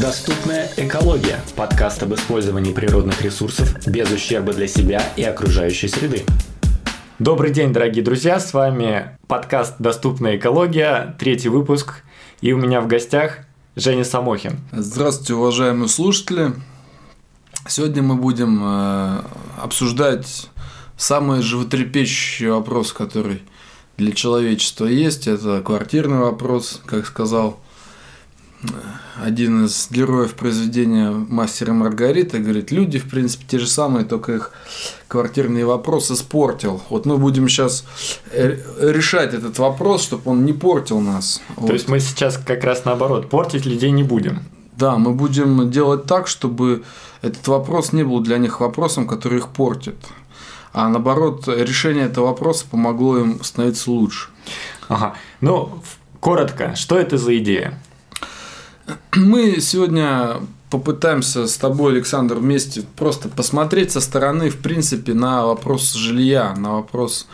Доступная экология. Подкаст об использовании природных ресурсов без ущерба для себя и окружающей среды. Добрый день, дорогие друзья, с вами подкаст «Доступная экология», третий выпуск, и у меня в гостях Женя Самохин. Здравствуйте, уважаемые слушатели. Сегодня мы будем э, обсуждать самый животрепещущий вопрос, который для человечества есть. Это квартирный вопрос, как сказал один из героев произведения «Мастера Маргарита» говорит, люди, в принципе, те же самые, только их квартирный вопрос испортил. Вот мы будем сейчас э, решать этот вопрос, чтобы он не портил нас. То вот. есть мы сейчас как раз наоборот, портить людей не будем. Да, мы будем делать так, чтобы этот вопрос не был для них вопросом, который их портит. А наоборот, решение этого вопроса помогло им становиться лучше. Ага. Ну, коротко, что это за идея? Мы сегодня попытаемся с тобой, Александр, вместе просто посмотреть со стороны, в принципе, на вопрос жилья, на вопрос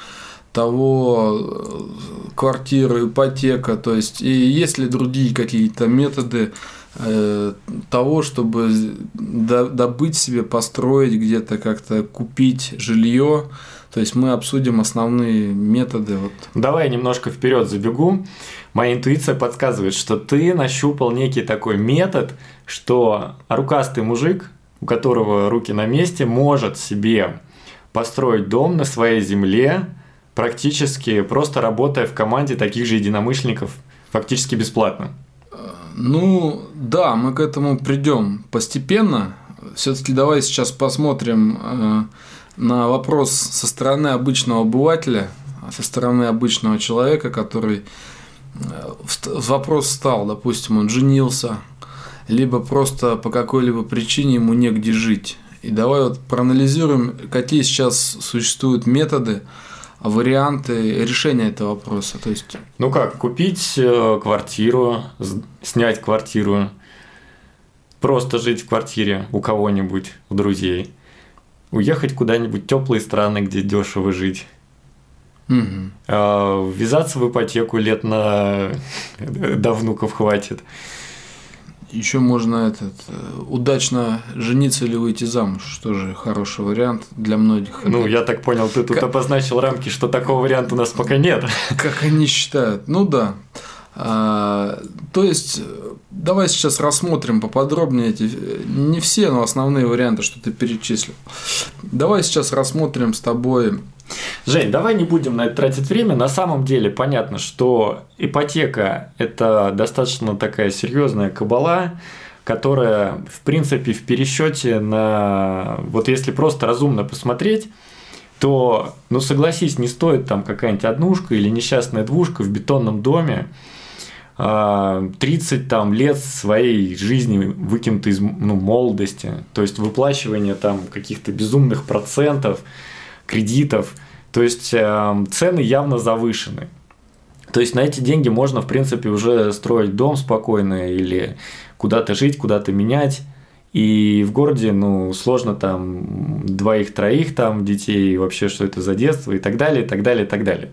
того, э, квартира, ипотека, то есть, и есть ли другие какие-то методы э, того, чтобы добыть себе, построить где-то как-то, купить жилье. То есть мы обсудим основные методы. Вот. Давай немножко вперед забегу моя интуиция подсказывает, что ты нащупал некий такой метод, что рукастый мужик, у которого руки на месте, может себе построить дом на своей земле, практически просто работая в команде таких же единомышленников, фактически бесплатно. Ну, да, мы к этому придем постепенно. Все-таки давай сейчас посмотрим э, на вопрос со стороны обычного обывателя, со стороны обычного человека, который вопрос стал, допустим, он женился, либо просто по какой-либо причине ему негде жить. И давай вот проанализируем, какие сейчас существуют методы, варианты решения этого вопроса. То есть... Ну как, купить э, квартиру, снять квартиру, просто жить в квартире у кого-нибудь, у друзей, уехать куда-нибудь в теплые страны, где дешево жить Угу. Ввязаться в ипотеку лет на до внуков хватит. Еще можно этот э, удачно жениться или выйти замуж, тоже хороший вариант для многих. Ну, я так понял, ты тут как... обозначил рамки, что такого варианта у нас пока нет. Как они считают? Ну да. А, то есть, давай сейчас рассмотрим поподробнее эти, не все, но основные варианты, что ты перечислил. Давай сейчас рассмотрим с тобой Жень, давай не будем на это тратить время. На самом деле понятно, что ипотека – это достаточно такая серьезная кабала, которая, в принципе, в пересчете на... Вот если просто разумно посмотреть, то, ну согласись, не стоит там какая-нибудь однушка или несчастная двушка в бетонном доме, 30 а, там, лет своей жизни выкинуты из ну, молодости, то есть выплачивание там каких-то безумных процентов, кредитов. То есть э, цены явно завышены. То есть на эти деньги можно, в принципе, уже строить дом спокойно или куда-то жить, куда-то менять. И в городе, ну, сложно там двоих-троих там детей, вообще, что это за детство и так далее, и так далее, и так далее.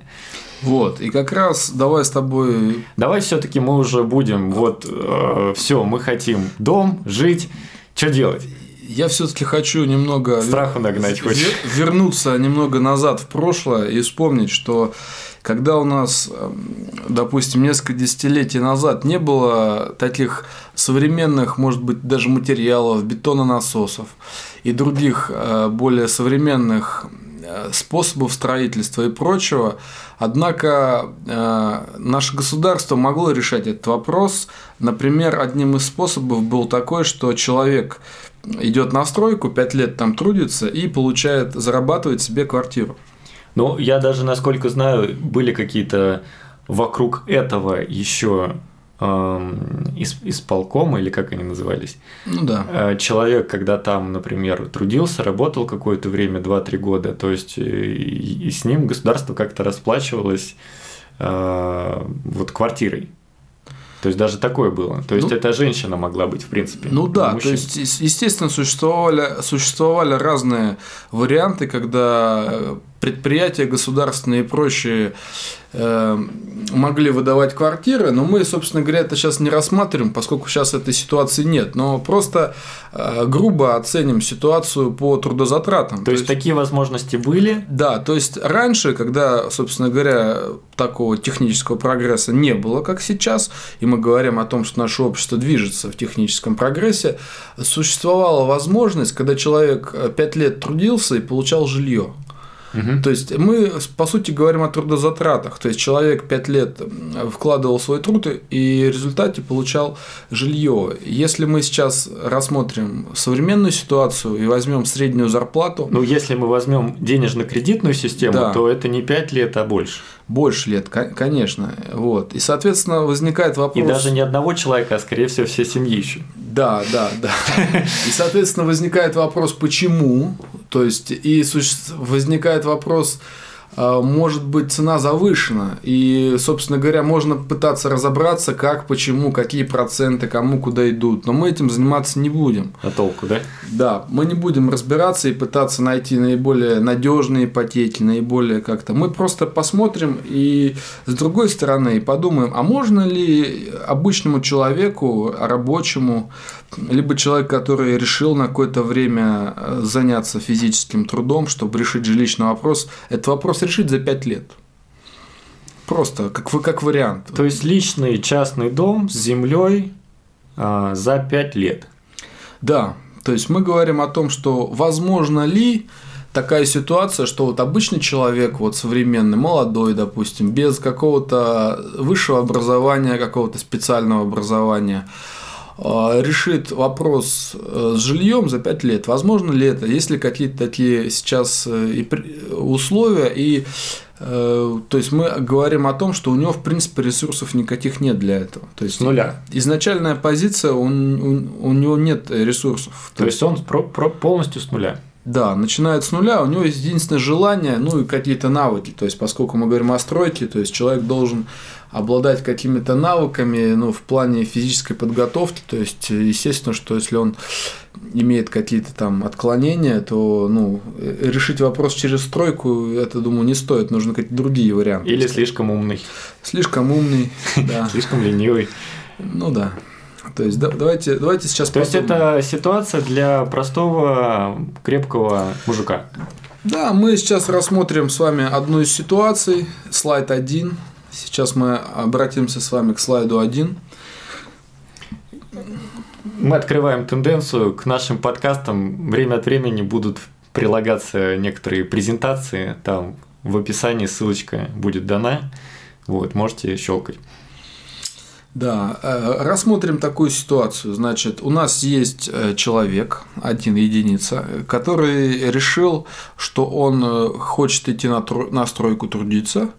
Вот, и как раз давай с тобой... Давай все-таки мы уже будем, вот, э, все, мы хотим дом, жить, что делать? Я все-таки хочу немного страху нагнать хочешь вернуться немного назад в прошлое и вспомнить, что когда у нас, эм, допустим, несколько десятилетий назад не было таких современных, может быть, даже материалов, бетононасосов и других э, более современных э, способов строительства и прочего. Однако э, наше государство могло решать этот вопрос. Например, одним из способов был такой, что человек идет на стройку, 5 лет там трудится и получает, зарабатывает себе квартиру. Ну, я даже, насколько знаю, были какие-то вокруг этого еще эм, из, исполкома, или как они назывались. Ну да. Э, человек, когда там, например, трудился, работал какое-то время, 2-3 года, то есть и, и с ним государство как-то расплачивалось э, вот квартирой. То есть даже такое было. То есть ну, эта женщина могла быть, в принципе. Ну да, то есть, естественно, существовали, существовали разные варианты, когда предприятия государственные и прочие э, могли выдавать квартиры, но мы, собственно говоря, это сейчас не рассматриваем, поскольку сейчас этой ситуации нет. Но просто э, грубо оценим ситуацию по трудозатратам. То, то есть, есть такие возможности были? Да, то есть раньше, когда, собственно говоря, такого технического прогресса не было, как сейчас, и мы говорим о том, что наше общество движется в техническом прогрессе, существовала возможность, когда человек 5 лет трудился и получал жилье. Угу. То есть мы, по сути, говорим о трудозатратах. То есть человек 5 лет вкладывал свой труд и в результате получал жилье. Если мы сейчас рассмотрим современную ситуацию и возьмем среднюю зарплату. Ну, если мы возьмем денежно-кредитную систему, да. то это не 5 лет, а больше. Больше лет, конечно. Вот. И, соответственно, возникает вопрос. И даже не одного человека, а скорее всего, все семьи еще. Да, да, да. И, соответственно, возникает вопрос, почему. То есть, и возникает вопрос, может быть цена завышена. И, собственно говоря, можно пытаться разобраться, как, почему, какие проценты, кому куда идут. Но мы этим заниматься не будем. А толку, да? Да, мы не будем разбираться и пытаться найти наиболее надежные ипотеки, наиболее как-то. Мы просто посмотрим и с другой стороны подумаем, а можно ли обычному человеку, рабочему, либо человек, который решил на какое-то время э, заняться физическим трудом, чтобы решить жилищный вопрос, этот вопрос решить за 5 лет. Просто как, как вариант. То есть личный частный дом с землей а, за 5 лет. Да. То есть мы говорим о том, что возможно ли такая ситуация, что вот обычный человек, вот современный, молодой, допустим, без какого-то высшего образования, какого-то специального образования, решит вопрос э, с жильем за 5 лет. Возможно ли это? Есть ли какие-то такие сейчас э, условия? И э, то есть мы говорим о том, что у него в принципе ресурсов никаких нет для этого. То есть с нуля. Изначальная позиция, он, у, у него нет ресурсов. То, то есть он про, про, полностью с нуля. Да, начинает с нуля, у него есть единственное желание, ну и какие-то навыки. То есть, поскольку мы говорим о стройке, то есть человек должен обладать какими-то навыками, ну, в плане физической подготовки. То есть, естественно, что если он имеет какие-то там отклонения, то ну, решить вопрос через стройку, это, думаю, не стоит. Нужны какие-то другие варианты. Или слишком умный. Слишком умный, да. Слишком ленивый. Ну да. То есть давайте, давайте сейчас. То есть это ситуация для простого крепкого мужика. Да, мы сейчас рассмотрим с вами одну из ситуаций, слайд 1. Сейчас мы обратимся с вами к слайду 1. Мы открываем тенденцию к нашим подкастам. Время от времени будут прилагаться некоторые презентации. Там в описании ссылочка будет дана. Вот, можете щелкать. Да, э, рассмотрим такую ситуацию. Значит, у нас есть э, человек, один единица, который решил, что он э, хочет идти на, стройку трудиться,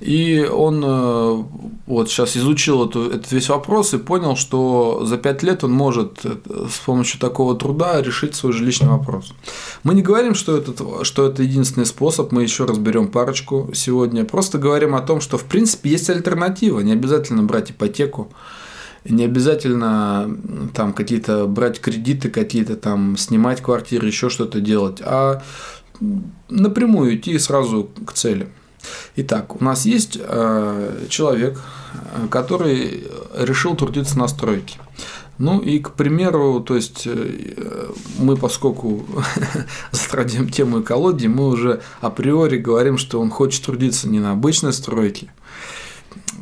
и он вот сейчас изучил эту, этот весь вопрос и понял, что за пять лет он может с помощью такого труда решить свой жилищный вопрос. Мы не говорим, что, это что это единственный способ, мы еще разберем парочку сегодня. Просто говорим о том, что в принципе есть альтернатива, не обязательно брать ипотеку не обязательно там какие-то брать кредиты, какие-то там снимать квартиры, еще что-то делать, а напрямую идти сразу к цели. Итак, у нас есть э, человек, который решил трудиться на стройке. Ну и, к примеру, то есть э, мы, поскольку затрагиваем тему экологии, мы уже априори говорим, что он хочет трудиться не на обычной стройке,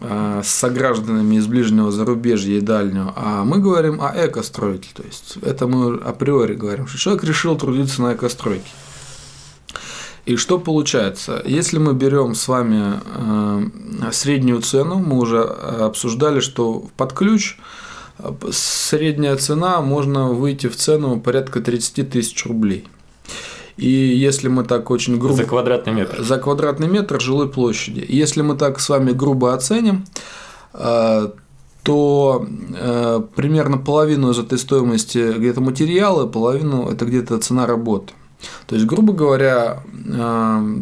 а с согражданами из ближнего зарубежья и дальнего, а мы говорим о экостройке. То есть это мы априори говорим, что человек решил трудиться на экостройке. И что получается? Если мы берем с вами э, среднюю цену, мы уже обсуждали, что под ключ э, средняя цена можно выйти в цену порядка 30 тысяч рублей. И если мы так очень грубо... За квадратный метр. За квадратный метр жилой площади. Если мы так с вами грубо оценим, э, то примерно половину из этой стоимости где-то материалы, половину это где-то цена работы. То есть, грубо говоря, э,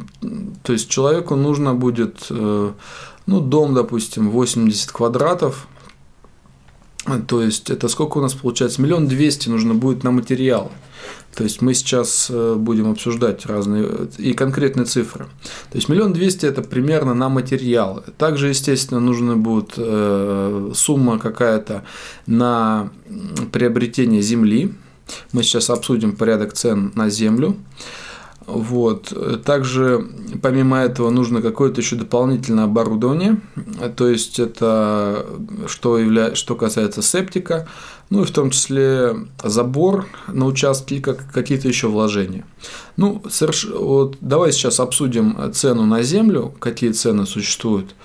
то есть человеку нужно будет, э, ну, дом, допустим, 80 квадратов, То есть это сколько у нас получается? Миллион двести нужно будет на материалы. То есть мы сейчас э, будем обсуждать разные и конкретные цифры. То есть миллион двести это примерно на материалы. Также, естественно, нужна будет сумма какая-то на приобретение земли. Мы сейчас обсудим порядок цен на землю. Вот. Также, помимо этого, нужно какое-то еще дополнительное оборудование. То есть, это что, явля... что касается септика, ну и в том числе забор на участке как, какие-то еще вложения. Ну, соверш... вот давай сейчас обсудим цену на землю, какие цены существуют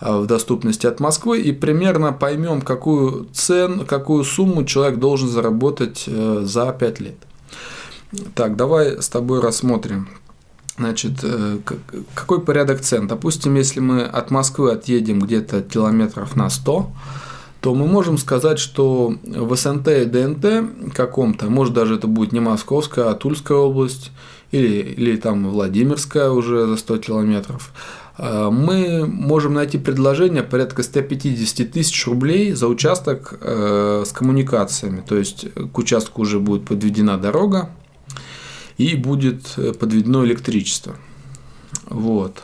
в доступности от Москвы и примерно поймем, какую цену, какую сумму человек должен заработать э, за 5 лет. Так, давай с тобой рассмотрим. Значит, э, какой порядок цен? Допустим, если мы от Москвы отъедем где-то километров на 100, то мы можем сказать, что в СНТ и ДНТ каком-то, может даже это будет не Московская, а Тульская область, или, или там Владимирская уже за 100 километров, э, мы можем найти предложение порядка 150 тысяч рублей за участок э, с коммуникациями. То есть к участку уже будет подведена дорога, и будет э, подведено электричество. Вот.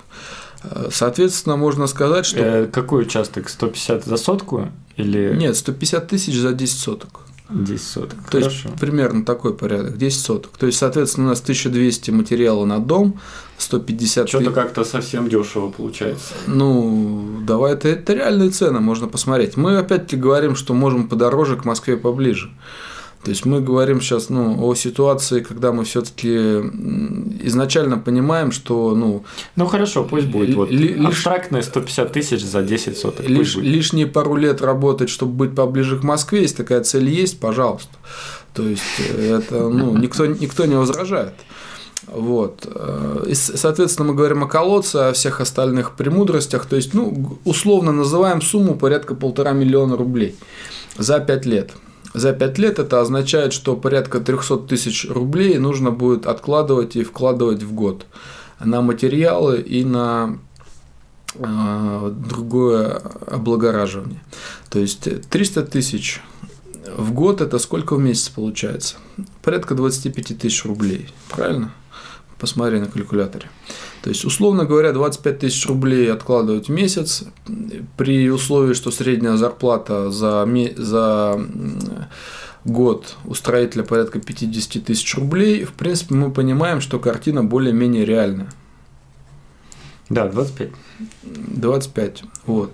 Э, соответственно, можно сказать, что... Э, какой участок? 150 за сотку? Или... Нет, 150 тысяч за 10 соток. 10 соток. То Хорошо. есть примерно такой порядок, 10 соток. То есть, соответственно, у нас 1200 материала на дом, 150 Что-то как-то совсем дешево получается. Ну, давай, это, это реальные цены, можно посмотреть. Мы опять-таки говорим, что можем подороже, к Москве поближе. То есть мы говорим сейчас ну, о ситуации, когда мы все-таки изначально понимаем, что ну. Ну хорошо, пусть будет вот ли, абстрактные 150 тысяч за 10 соток. Лиш, лишние пару лет работать, чтобы быть поближе к Москве, если такая цель есть, пожалуйста. То есть э, это ну никто никто не возражает. Вот. Э, и, соответственно, мы говорим о колодце, о всех остальных премудростях. То есть, ну, условно называем сумму порядка полтора миллиона рублей за пять лет за 5 лет это означает, что порядка 300 тысяч рублей нужно будет откладывать и вкладывать в год на материалы и на э, другое облагораживание. То есть 300 тысяч в год это сколько в месяц получается? Порядка 25 тысяч рублей, правильно? Посмотри на калькуляторе. То есть, условно говоря, 25 тысяч рублей откладывать в месяц при условии, что средняя зарплата за, за год у строителя порядка 50 тысяч рублей, в принципе, мы понимаем, что картина более-менее реальная. Да, 25. 25. Вот.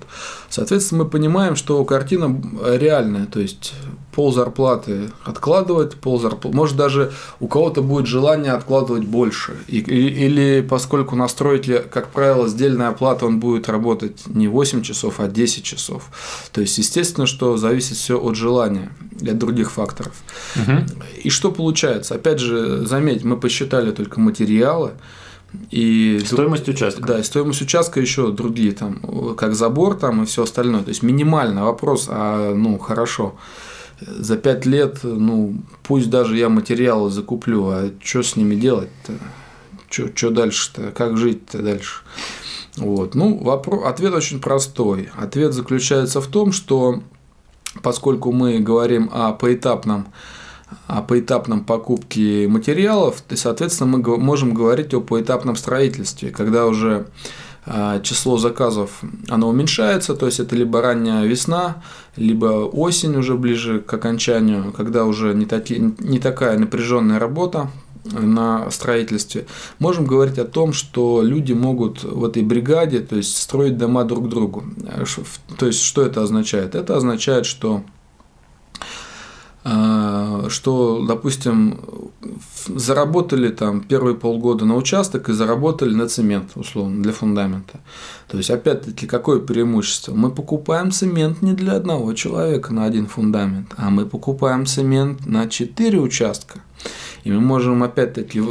Соответственно, мы понимаем, что картина реальная, то есть пол зарплаты откладывать, пол зарплаты. Может, даже у кого-то будет желание откладывать больше. И, или, или поскольку на строителе, как правило, сдельная оплата, он будет работать не 8 часов, а 10 часов. То есть, естественно, что зависит все от желания и от других факторов. Угу. И что получается? Опять же, заметь, мы посчитали только материалы. И стоимость участка. Да, и стоимость участка еще другие, там, как забор там и все остальное. То есть минимально вопрос, а ну хорошо, за пять лет, ну пусть даже я материалы закуплю, а что с ними делать-то? Что дальше-то? Как жить-то дальше? Вот. Ну, вопрос, ответ очень простой. Ответ заключается в том, что поскольку мы говорим о поэтапном о поэтапном покупке материалов, и, соответственно, мы можем говорить о поэтапном строительстве, когда уже а, число заказов оно уменьшается, то есть это либо ранняя весна, либо осень уже ближе к окончанию, когда уже не, таки, не такая напряженная работа на строительстве, можем говорить о том, что люди могут в этой бригаде, то есть строить дома друг другу. То есть что это означает? Это означает, что что, допустим, заработали там первые полгода на участок и заработали на цемент, условно, для фундамента. То есть, опять-таки, какое преимущество? Мы покупаем цемент не для одного человека на один фундамент, а мы покупаем цемент на четыре участка. И мы можем опять-таки...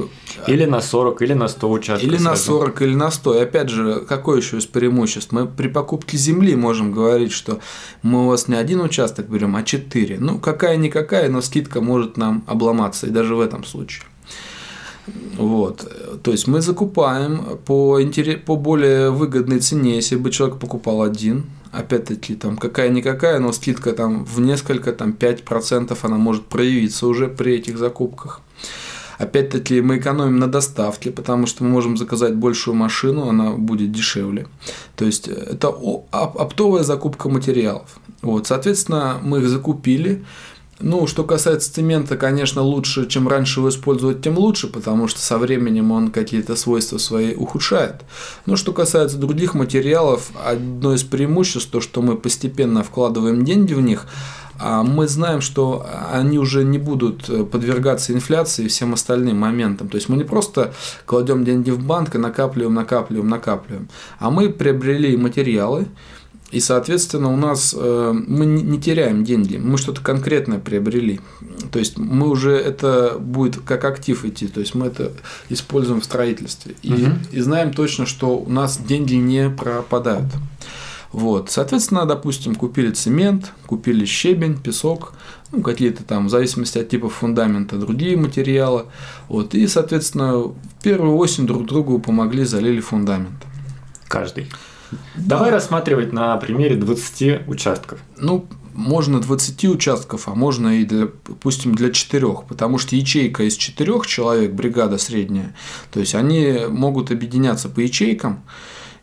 Или на 40, или на 100 участков. Или на 40, или на 100. И опять же, какое еще из преимуществ? Мы при покупке земли можем говорить, что мы у вас не один участок берем, а 4. Ну, какая-никакая, но скидка может нам обломаться, и даже в этом случае. Вот. То есть мы закупаем по, интерес, по более выгодной цене, если бы человек покупал один, опять-таки, там какая-никакая, но скидка там в несколько, там 5% она может проявиться уже при этих закупках. Опять-таки мы экономим на доставке, потому что мы можем заказать большую машину, она будет дешевле. То есть это оптовая закупка материалов. Вот, соответственно, мы их закупили, ну, что касается цемента, конечно, лучше, чем раньше его использовать, тем лучше, потому что со временем он какие-то свойства свои ухудшает. Но что касается других материалов, одно из преимуществ, то, что мы постепенно вкладываем деньги в них, а мы знаем, что они уже не будут подвергаться инфляции и всем остальным моментам. То есть мы не просто кладем деньги в банк и накапливаем, накапливаем, накапливаем, а мы приобрели материалы, и, соответственно, у нас э, мы не теряем деньги, мы что-то конкретное приобрели. То есть мы уже это будет как актив идти, то есть мы это используем в строительстве. И, угу. и знаем точно, что у нас деньги не пропадают. Вот. Соответственно, допустим, купили цемент, купили щебень, песок, ну, какие-то там, в зависимости от типа фундамента, другие материалы. Вот. И, соответственно, в первую осень друг другу помогли, залили фундамент. Каждый. Давай рассматривать на примере 20 участков. Ну, можно 20 участков, а можно и, для, допустим, для 4, потому что ячейка из 4 человек, бригада средняя, то есть они могут объединяться по ячейкам,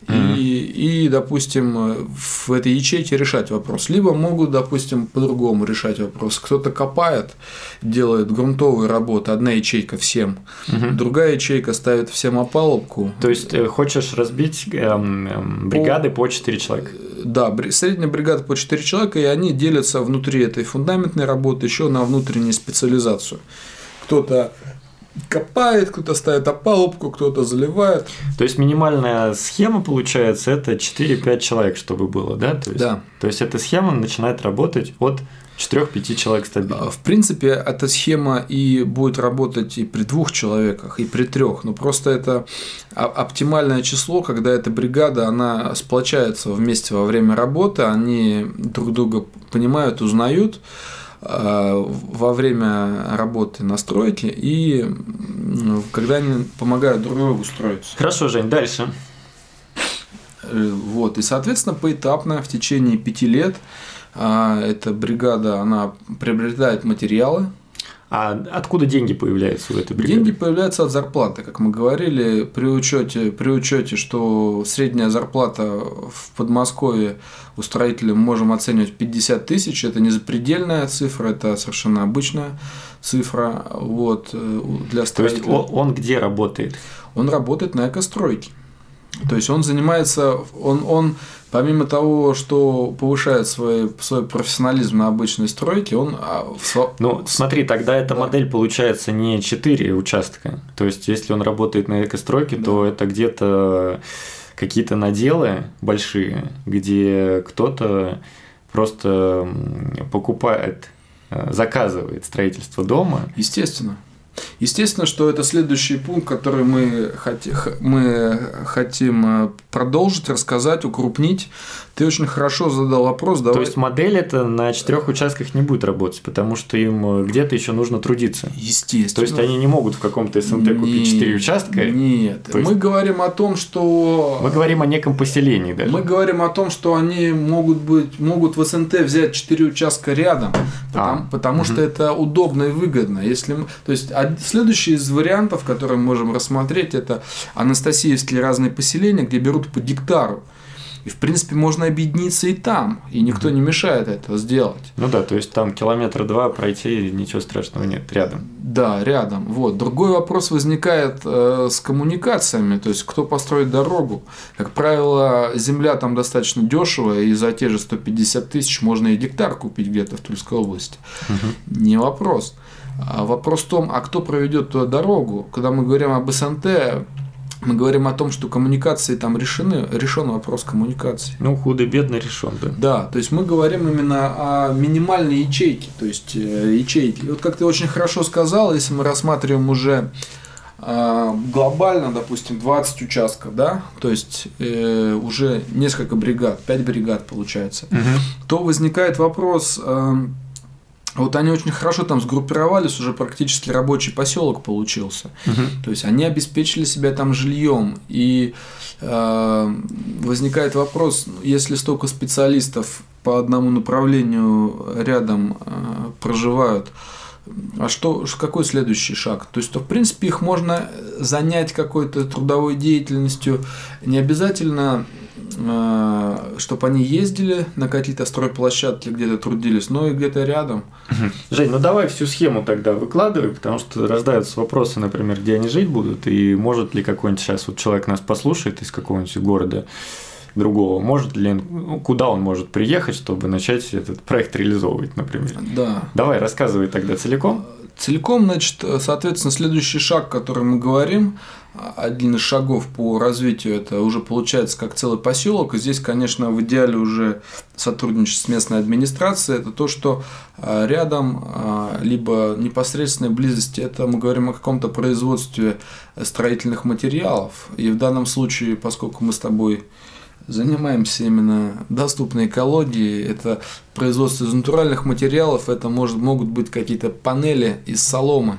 и, и, допустим, в этой ячейке решать вопрос. Либо могут, допустим, по-другому решать вопрос. Кто-то копает, делает грунтовые работы, одна ячейка всем, угу. другая ячейка ставит всем опалубку. То есть, э, хочешь разбить эм, эм, бригады по, по 4 человека? Да, средняя бригада по 4 человека, и они делятся внутри этой фундаментной работы еще на внутреннюю специализацию. Кто-то копает, кто-то ставит опалубку, кто-то заливает. То есть минимальная схема получается это 4-5 человек, чтобы было, да? То есть, да. То есть эта схема начинает работать от 4-5 человек стабильно. В принципе, эта схема и будет работать и при двух человеках, и при трех. Но просто это оптимальное число, когда эта бригада, она сплочается вместе во время работы, они друг друга понимают, узнают. Во время работы на стройке и когда они помогают друг другу строиться. Хорошо, Жень, дальше. Э, вот, и, соответственно, поэтапно в течение пяти лет э, эта бригада, она приобретает материалы, а откуда деньги появляются в этой бригаде? Деньги появляются от зарплаты, как мы говорили, при учете, при учете, что средняя зарплата в Подмосковье у строителя мы можем оценивать 50 тысяч, это не запредельная цифра, это совершенно обычная цифра вот, э, для строителя. То есть он, он где работает? Он работает на экостройке. То есть он занимается, он, он помимо того, что повышает свой, свой профессионализм на обычной стройке, он... А, ну, смотри, тогда эта да. модель получается не 4 участка. То есть, если он работает на экостройке, да. то это где-то какие-то наделы большие, где кто-то просто покупает, э, заказывает строительство дома. Естественно. Естественно, что это следующий пункт, который мы, хоти, мы хотим э, продолжить, рассказать, укрупнить. Ты очень хорошо задал вопрос. Давай... То есть модель это на четырех участках не будет работать, потому что им э, где-то еще нужно трудиться. Естественно. То есть они не могут в каком-то СНТ купить четыре участка. Нет. есть... Мы говорим о том, что. Мы говорим о неком поселении даже. Мы говорим о том, что они могут быть, могут в СНТ взять четыре участка рядом, потому, а. потому угу. что это удобно и выгодно. Если мы... То есть следующий из вариантов, который мы можем рассмотреть, это Анастасиевские разные поселения, где берут по гектару. И, в принципе, можно объединиться и там, и никто не мешает этого сделать. Ну да, то есть там километра два пройти, ничего страшного нет, рядом. Да, рядом. Вот. Другой вопрос возникает э, с коммуникациями, то есть кто построит дорогу. Как правило, земля там достаточно дешевая, и за те же 150 тысяч можно и гектар купить где-то в Тульской области. Угу. Не вопрос. А вопрос в том, а кто проведет ту дорогу? Когда мы говорим об СНТ, мы говорим о том, что коммуникации там решены, решен вопрос коммуникации. Ну, худо-бедно решен, да. Да, то есть мы говорим именно о минимальной ячейке, то есть э, ячейки. И вот как ты очень хорошо сказал, если мы рассматриваем уже э, глобально, допустим, 20 участков, да, то есть э, уже несколько бригад, 5 бригад получается, угу. то возникает вопрос, Вот они очень хорошо там сгруппировались, уже практически рабочий поселок получился. Мгм. То есть они обеспечили себя там жильем. И э, возникает вопрос, если столько специалистов по одному направлению рядом э, проживают, а что, какой следующий шаг? То есть, то, в принципе, их можно занять какой-то трудовой деятельностью. Не обязательно, чтобы они ездили на какие-то стройплощадки, где-то трудились, но и где-то рядом. Жень, ну давай всю схему тогда выкладывай, потому что рождаются вопросы, например, где они жить будут, и может ли какой-нибудь сейчас вот человек нас послушает из какого-нибудь города другого, может ли, он- ну, куда он может приехать, чтобы начать этот проект реализовывать, например. Да. Давай, рассказывай тогда целиком. Целиком, значит, соответственно, следующий шаг, который мы говорим, один из шагов по развитию, это уже получается как целый поселок. И здесь, конечно, в идеале уже сотрудничество с местной администрацией. Это то, что а, рядом, а, либо непосредственной близости, это мы говорим о каком-то производстве строительных материалов. И в данном случае, поскольку мы с тобой занимаемся именно доступной экологией. Это производство из натуральных материалов, это может, могут быть какие-то панели из соломы.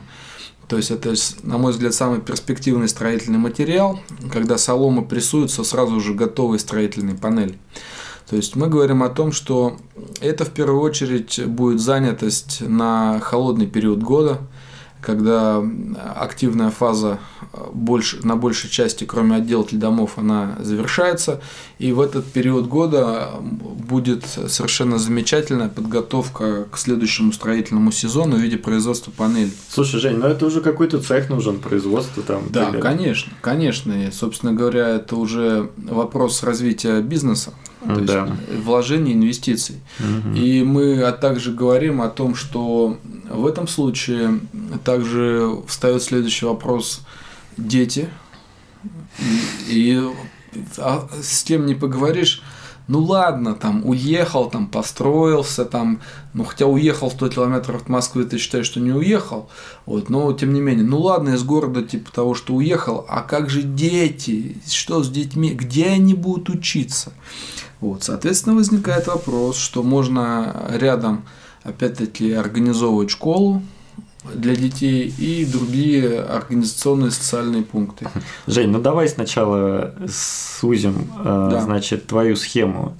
То есть это, на мой взгляд, самый перспективный строительный материал, когда солома прессуется сразу же готовой строительной панели. То есть мы говорим о том, что это в первую очередь будет занятость на холодный период года, когда активная фаза э, больше, на большей части, кроме отделки домов, она завершается. И в этот период года будет совершенно замечательная подготовка к следующему строительному сезону в виде производства панелей. Слушай, Жень, ну это уже какой-то цех нужен, производство там. Да, конечно, конечно. И, собственно говоря, это уже вопрос развития бизнеса, то есть Да. вложений, инвестиций. Мгм. И мы а также говорим о том, что в этом случае также встает следующий вопрос дети. И, и, а с кем не поговоришь, ну ладно, там уехал, там построился, там, ну хотя уехал 100 километров от Москвы, ты считаешь, что не уехал, вот, но тем не менее, ну ладно, из города типа того, что уехал, а как же дети, что с детьми, где они будут учиться? Вот, соответственно, возникает вопрос, что можно рядом, опять-таки, организовывать школу для детей и другие организационные социальные пункты. Жень, ну давай сначала сузим, э, Да. значит, твою схему.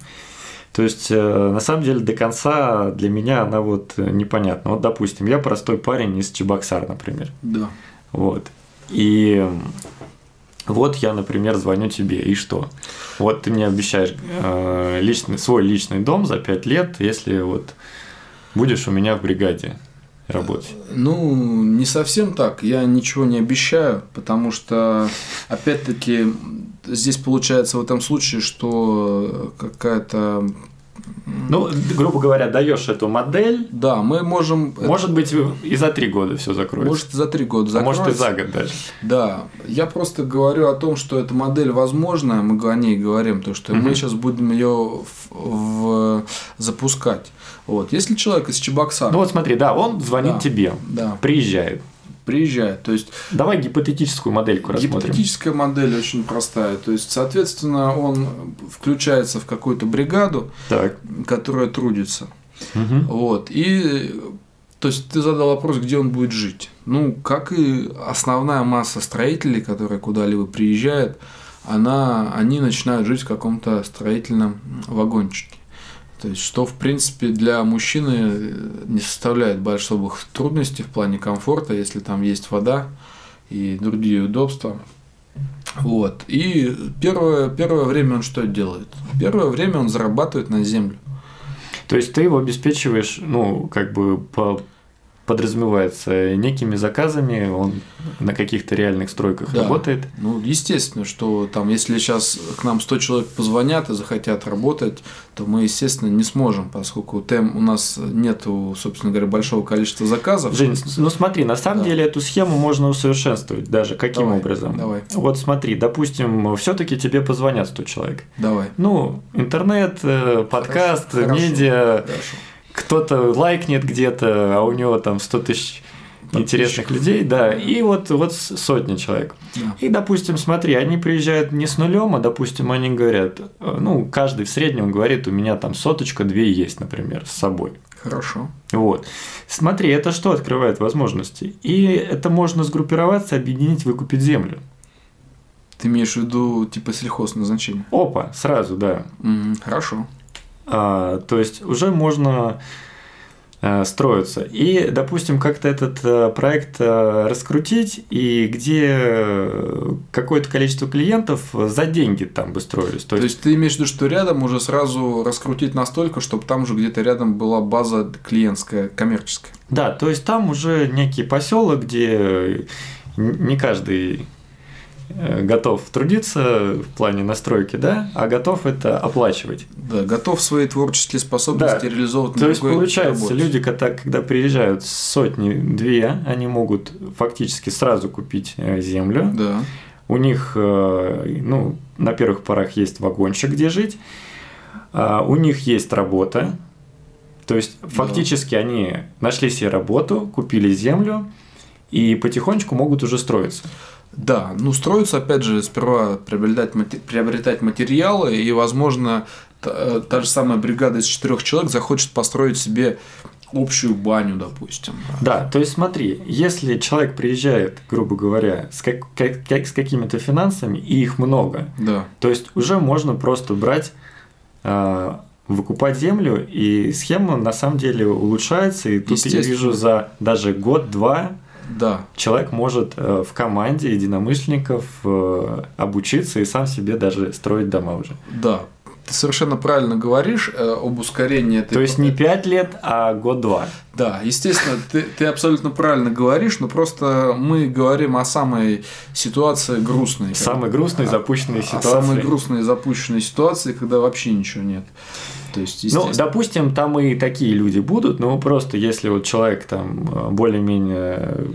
То есть, э, на самом деле, до конца для меня она вот э, непонятна. Вот, допустим, я простой парень из Чебоксар, например. Да. Вот. И вот я, например, звоню тебе, и что? Вот ты мне обещаешь э, личный, свой личный дом за 5 лет, если вот будешь у меня в бригаде работать. Ну, не совсем так. Я ничего не обещаю, потому что, опять-таки, здесь получается в этом случае, что какая-то... Ну, грубо говоря, даешь эту модель, Да, мы можем... может быть, и за три года все закроется. Может, за три года А может, и закроется. за год даже. Да, я просто говорю о том, что эта модель возможна, мы о ней говорим, то что мы Мгм. сейчас будем ее запускать. Вот. Если человек из Чебоксара, Ну вот смотри, да, он звонит Да. тебе, да, приезжает. Приезжает, то есть Давай гипотетическую модельку рассмотрим. гипотетическая модель очень простая, то есть, соответственно, он включается в какую-то бригаду, Так. которая трудится. Мгм. Вот. И то есть ты задал вопрос, где он будет жить. Ну, как и основная масса строителей, которые куда-либо приезжают, она, они начинают жить в каком-то строительном вагончике. То есть, что, в принципе, для мужчины э, не составляет больших трудностей в плане комфорта, если там есть вода и другие удобства. Вот. И первое, первое время он что делает? Первое время он зарабатывает на землю. То есть ты его обеспечиваешь, ну, как бы по подразумевается некими заказами, он на каких-то реальных стройках Да. работает. Ну, естественно, что там, если сейчас к нам 100 человек позвонят и захотят работать, то мы, естественно, не сможем, поскольку тем у нас нету, собственно говоря, большого количества заказов. Жень, ну смотри, на самом Да. деле эту схему можно усовершенствовать даже. Каким Давай, образом? давай. Вот смотри, допустим, все-таки тебе позвонят 100 человек. Давай. Ну, интернет, э, подкаст, Хорошо, медиа, Хорошо. Кто-то лайкнет где-то, а у него там 100 тысяч интересных людей, да, и вот, вот сотни человек. Да. И, допустим, смотри, они приезжают не с нулем, а, допустим, они говорят, э, ну, каждый в среднем говорит, у меня там соточка, две есть, например, с собой. Хорошо. Вот. Смотри, это что открывает возможности? И это можно сгруппироваться, объединить, выкупить землю. Ты имеешь в виду типа сельхозназначение? Опа, сразу, да. М, Хорошо. А, то есть уже можно э, строиться. И, допустим, как-то этот э, проект э, раскрутить, и где какое-то количество клиентов за деньги там бы строились. То есть ты имеешь в виду, что рядом уже сразу раскрутить настолько, чтобы там же где-то рядом была база клиентская, коммерческая. Да, то есть там уже некий поселок, где не каждый готов трудиться в плане настройки, да, а готов это оплачивать. Да, готов свои творческие способности Да. реализовывать на То есть, другой получается, работе. люди, когда, когда приезжают сотни-две, они могут фактически сразу купить э, землю. Да. У них, э, ну, на первых порах есть вагончик, где жить. А, У них есть работа. То есть, фактически они нашли себе работу, купили землю и потихонечку могут уже строиться. Да, ну строится, опять же, сперва приобретать, мате- приобретать материалы, и, возможно, та, э, та же самая бригада из четырех человек захочет построить себе общую баню, допустим. Да, то есть смотри, если человек приезжает, грубо говоря, с, как- как- как- с какими-то финансами, и их много, Да. то есть уже можно просто брать, а, выкупать землю, и схема на самом деле улучшается, и тут я вижу за даже год-два Да, человек может э, в команде единомышленников э, обучиться и сам себе даже строить дома уже. да. Ты совершенно правильно говоришь э, об ускорении этой То есть не 5 лет, а год-два. Да, естественно, ты, ты абсолютно правильно говоришь, но просто мы говорим о самой ситуации грустной. Самой грустной О- запущенной о ситуации. самой грустной запущенной ситуации, когда вообще ничего нет. То есть, Ну, допустим, там и такие люди будут, но просто если вот человек там э, более-менее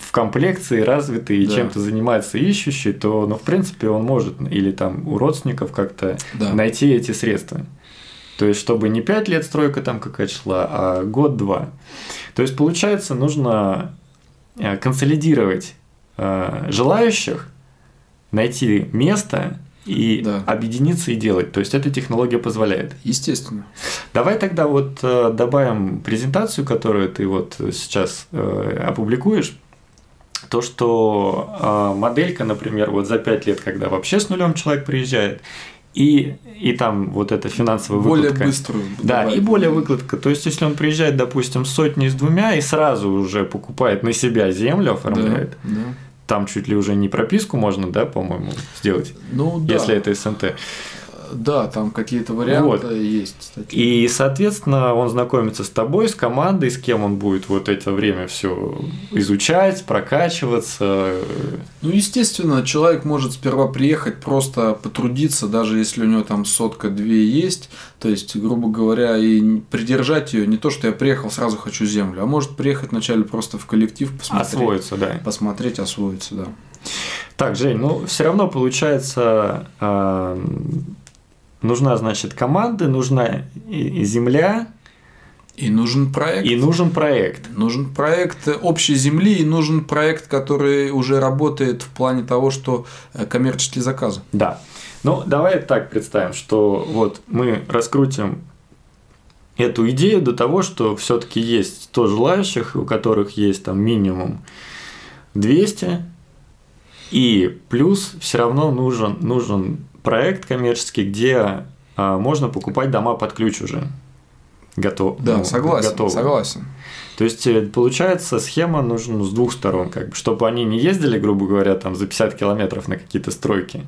в комплекции развитый и Да. чем-то занимается ищущий, то, ну, в принципе, он может или там у родственников как-то Да. найти эти средства. То есть, чтобы не 5 лет стройка там какая шла, а год-два. То есть, получается, нужно э, консолидировать э, желающих, найти место и Да. объединиться и делать. То есть, эта технология позволяет. естественно. Давай тогда вот э, добавим презентацию, которую ты вот сейчас э, опубликуешь. То, что э, моделька, например, вот за 5 лет, когда вообще с нулем человек приезжает, и, и там вот эта финансовая Более выкладка. быструю. Да, добавить. и более выкладка. То есть, если он приезжает, допустим, с сотней с двумя и сразу уже покупает на себя землю, Да, оформляет, да. Там чуть ли уже не прописку можно, да, по-моему, сделать, Ну, да. если это СНТ. Да, там какие-то варианты Вот. есть, кстати. И, соответственно, он знакомится с тобой, с командой, с кем он будет вот это время все изучать, прокачиваться. Ну, естественно, человек может сперва приехать, просто потрудиться, даже если у него там сотка-две есть, то есть, грубо говоря, и придержать ее не то, что я приехал, сразу хочу землю, а может приехать вначале просто в коллектив, посмотреть. Освоиться, да. Посмотреть, освоиться, да. Так, Жень, ну все равно получается, а, нужна, значит, команда, нужна земля, И нужен проект. и нужен проект. Нужен проект общей земли и нужен проект, который уже работает в плане того, что э, коммерческие заказы. Да. Ну, давай так представим, что вот мы раскрутим эту идею до того, что все-таки есть 100 желающих, у которых есть там минимум 200, и плюс все равно нужен, нужен проект коммерческий, где а, можно покупать дома под ключ уже. Готов, Да, ну, согласен, готовы. согласен. То есть, э, получается, схема нужна с двух сторон, как бы, чтобы они не ездили, грубо говоря, там за 50 километров на какие-то стройки.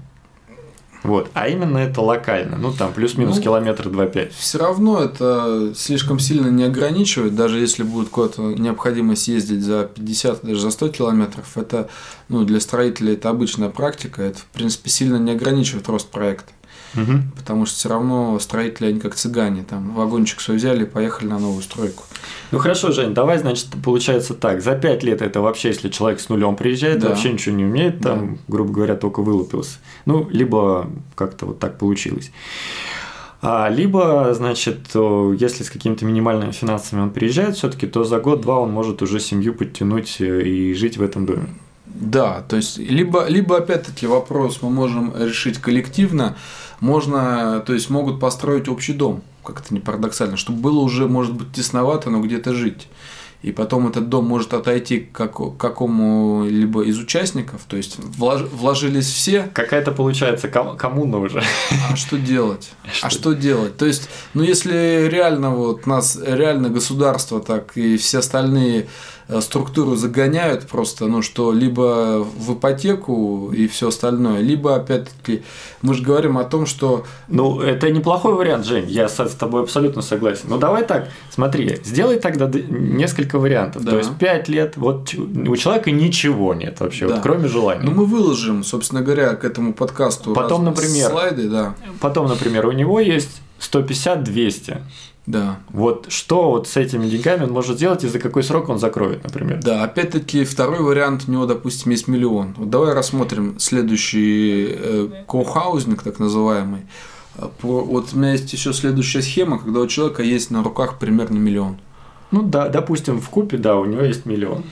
Вот, а именно это локально, ну там плюс-минус Ну, километр 2-5. Все равно это слишком сильно не ограничивает, даже если будет куда-то необходимость ездить за 50, даже за 100 километров, это ну, для строителей это обычная практика, это в принципе сильно не ограничивает рост проекта. Мгм. Потому что все равно строители, они как цыгане, там вагончик свой взяли и поехали на новую стройку. Ну хорошо, Жень, давай, значит, получается так. За 5 лет это вообще, если человек с нулем приезжает, Да. вообще ничего не умеет, там, грубо говоря, только вылупился. Ну, либо как-то вот так получилось. А, либо, значит, если с какими-то минимальными финансами он приезжает все-таки, то за год-два он может уже семью подтянуть э, и жить в этом доме. Да, то есть либо, либо опять-таки вопрос мы можем решить коллективно, можно, то есть могут построить общий дом, как это не парадоксально, чтобы было уже, может быть, тесновато, но где-то жить и потом этот дом может отойти к какому-либо из участников, то есть влож, вложились все. Какая-то получается ком- коммуна уже. А что делать? Что? А что делать? То есть, ну если реально вот нас реально государство так и все остальные структуру загоняют просто, ну что, либо в ипотеку и все остальное, либо опять-таки мы же говорим о том, что... Ну, это неплохой вариант, Жень, я с тобой абсолютно согласен. Ну, давай так, смотри, сделай тогда несколько вариантов. Да. То есть 5 лет, вот у человека ничего нет вообще, да. вот, кроме желания. Ну, мы выложим, собственно говоря, к этому подкасту потом, например, слайды, да. Потом, например, у него есть 150-200. Да. Вот что вот с этими деньгами он может сделать и за какой срок он закроет, например? Да, опять-таки второй вариант у него, допустим, есть миллион. Вот давай рассмотрим следующий э, коухаузинг, так называемый. Вот у меня есть еще следующая схема, когда у человека есть на руках примерно миллион. Ну да, допустим, в купе, да, у него есть миллион.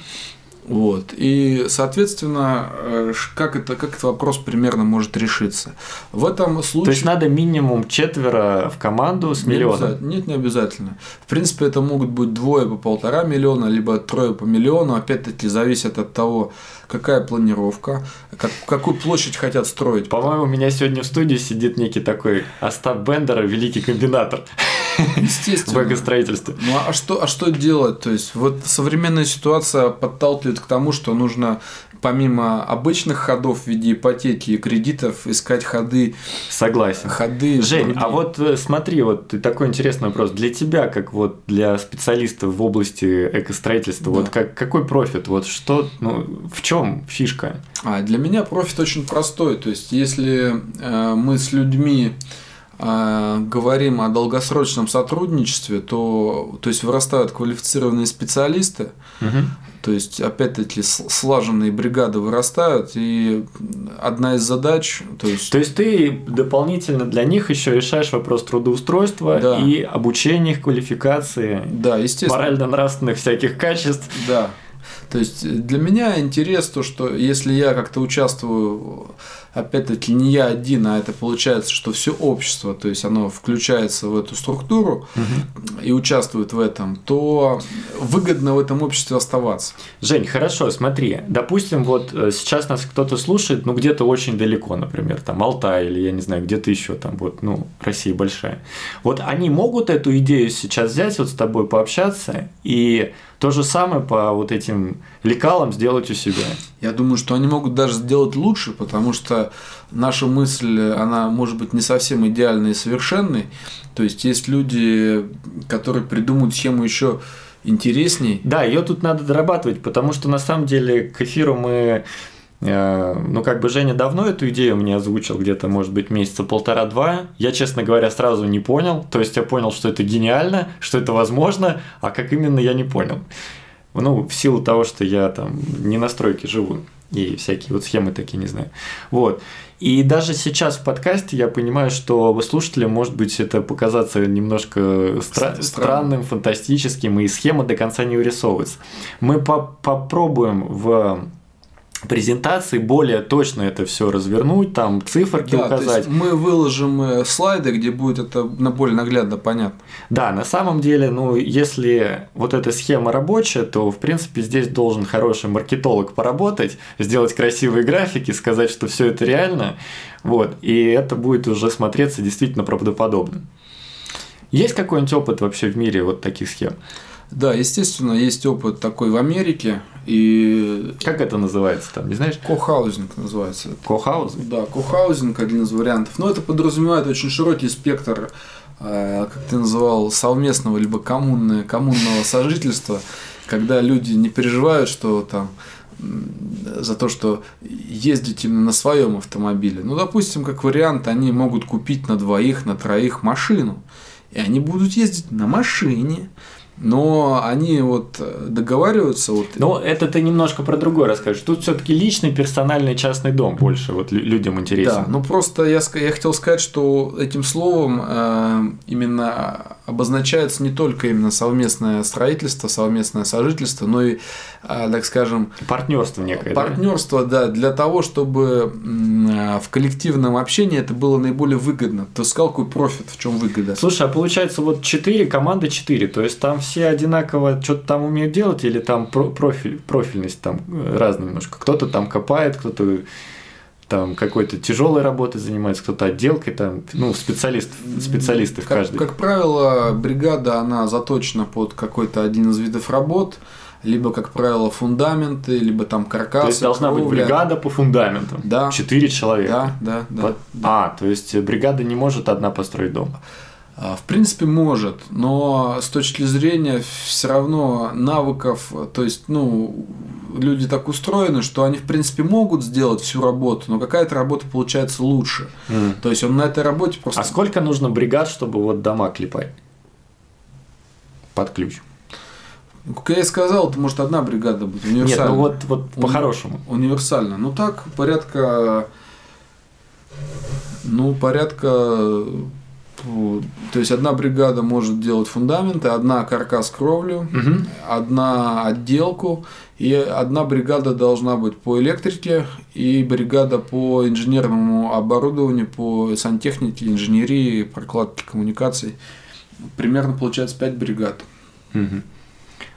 Вот. И, соответственно, э, как, это, как этот вопрос примерно может решиться? В этом случае... То есть надо минимум четверо в команду с миллионом? Не Нет, не обязательно. В принципе, это могут быть двое по полтора миллиона, либо трое по миллиону. Опять-таки, зависит от того, какая планировка, как, какую площадь хотят строить. По-моему, у меня сегодня в студии сидит некий такой Остап Бендер, великий комбинатор. Естественно. В экостроительстве. Ну а что, а что делать? То есть, вот современная ситуация подталкивает к тому, что нужно помимо обычных ходов в виде ипотеки и кредитов искать ходы. Согласен. Ходы. Жень, другие. а вот э, смотри, вот такой интересный вопрос. Для тебя, как вот для специалистов в области экостроительства, да. вот как, какой профит? Вот что, ну, в чем фишка? А для меня профит очень простой. То есть, если э, мы с людьми а, говорим о долгосрочном сотрудничестве, то, то есть вырастают квалифицированные специалисты, угу. то есть опять-таки слаженные бригады вырастают, и одна из задач, то есть. То есть ты дополнительно для них еще решаешь вопрос трудоустройства да. и обучения их квалификации, да, естественно, морально-нравственных всяких качеств. Да. То есть для меня интерес то, что если я как-то участвую опять-таки не я один, а это получается, что все общество, то есть оно включается в эту структуру угу. и участвует в этом, то выгодно в этом обществе оставаться. Жень, хорошо, смотри, допустим, вот э, сейчас нас кто-то слушает, ну где-то очень далеко, например, там Алтай или я не знаю, где-то еще там вот, ну Россия большая. Вот они могут эту идею сейчас взять, вот с тобой пообщаться и то же самое по вот этим лекалам сделать у себя. Я думаю, что они могут даже сделать лучше, потому что наша мысль, она может быть не совсем идеальной и совершенной. То есть есть люди, которые придумают схему еще интересней. Да, ее тут надо дорабатывать, потому что на самом деле к эфиру мы э, ну, как бы Женя давно эту идею мне озвучил, где-то, может быть, месяца полтора-два. Я, честно говоря, сразу не понял. То есть я понял, что это гениально, что это возможно, а как именно я не понял. Ну, в силу того, что я там не на стройке живу и всякие вот схемы такие не знаю. Вот. И даже сейчас в подкасте я понимаю, что слушателям может быть это показаться немножко стра- странным, фантастическим, и схема до конца не урисовывается. Мы по попробуем в презентации более точно это все развернуть, там циферки да, указать. мы выложим э, слайды, где будет это на более наглядно понятно. Да, на самом деле, ну, если вот эта схема рабочая, то, в принципе, здесь должен хороший маркетолог поработать, сделать красивые графики, сказать, что все это реально, вот, и это будет уже смотреться действительно правдоподобно. Есть какой-нибудь опыт вообще в мире вот таких схем? Да, естественно, есть опыт такой в Америке. И... Как это называется там, не знаешь? Кохаузинг называется. Кохаузинг? Да, кохаузинг один из вариантов. Но это подразумевает очень широкий спектр, э, как ты называл, совместного либо коммунного, коммунного сожительства, когда люди не переживают, что там за то, что ездить именно на своем автомобиле. Ну, допустим, как вариант, они могут купить на двоих, на троих машину. И они будут ездить на машине, но они вот договариваются. Вот... Но это ты немножко про другое расскажешь. Тут все-таки личный, персональный, частный дом больше вот людям интересен. Да, ну просто я, я хотел сказать, что этим словом э, именно обозначается не только именно совместное строительство, совместное сожительство, но и, э, так скажем, партнерство некое. Партнерство, да? да, для того, чтобы э, в коллективном общении это было наиболее выгодно. Ты сказал, какой профит, в чем выгода. Слушай, а получается вот 4 команды 4, то есть там все одинаково что-то там умеют делать или там профиль, профильность там э, разная немножко. Кто-то там копает, кто-то там какой-то тяжелой работой занимается, кто-то отделкой, там, ну, специалист, специалисты в каждой. Как правило, бригада, она заточена под какой-то один из видов работ, либо, как правило, фундаменты, либо там каркасы. То есть должна кровля. быть бригада по фундаментам. Да. Четыре человека. Да, да, да, Под... да. А, то есть бригада не может одна построить дом. А, в принципе, может, но с точки зрения все равно навыков, то есть, ну, люди так устроены, что они, в принципе, могут сделать всю работу, но какая-то работа получается лучше. Mm. То есть он на этой работе просто. А сколько нужно бригад, чтобы вот дома клепать? Под ключ. Как я и сказал, это может одна бригада быть универсальная. Нет, ну вот, вот по-хорошему. Универсально. Ну так, порядка. Ну, порядка то есть одна бригада может делать фундаменты, одна каркас кровлю, угу. одна отделку, и одна бригада должна быть по электрике, и бригада по инженерному оборудованию, по сантехнике, инженерии, прокладке коммуникаций. Примерно получается 5 бригад. Угу.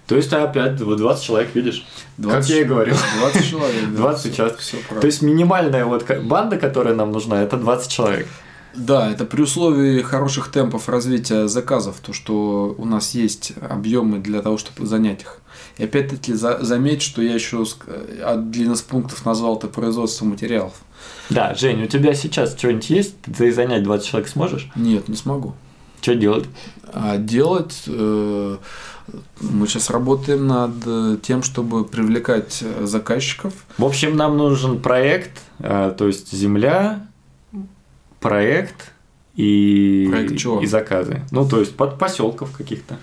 То есть опять 20 человек, видишь? 20, как я и говорил. 20 человек. 20 участков. То есть минимальная вот банда, которая нам нужна, это 20 человек. Да, это при условии хороших темпов развития заказов, то, что у нас есть объемы для того, чтобы занять их. И опять-таки за, заметь, что я еще один из пунктов назвал это производство материалов. Да, Жень, у тебя сейчас что-нибудь есть? Ты занять 20 человек сможешь? Нет, не смогу. Что делать? А делать э, мы сейчас работаем над тем, чтобы привлекать заказчиков. В общем, нам нужен проект, э, то есть земля, проект и, проект чего? и заказы. Ну, то есть под поселков каких-то.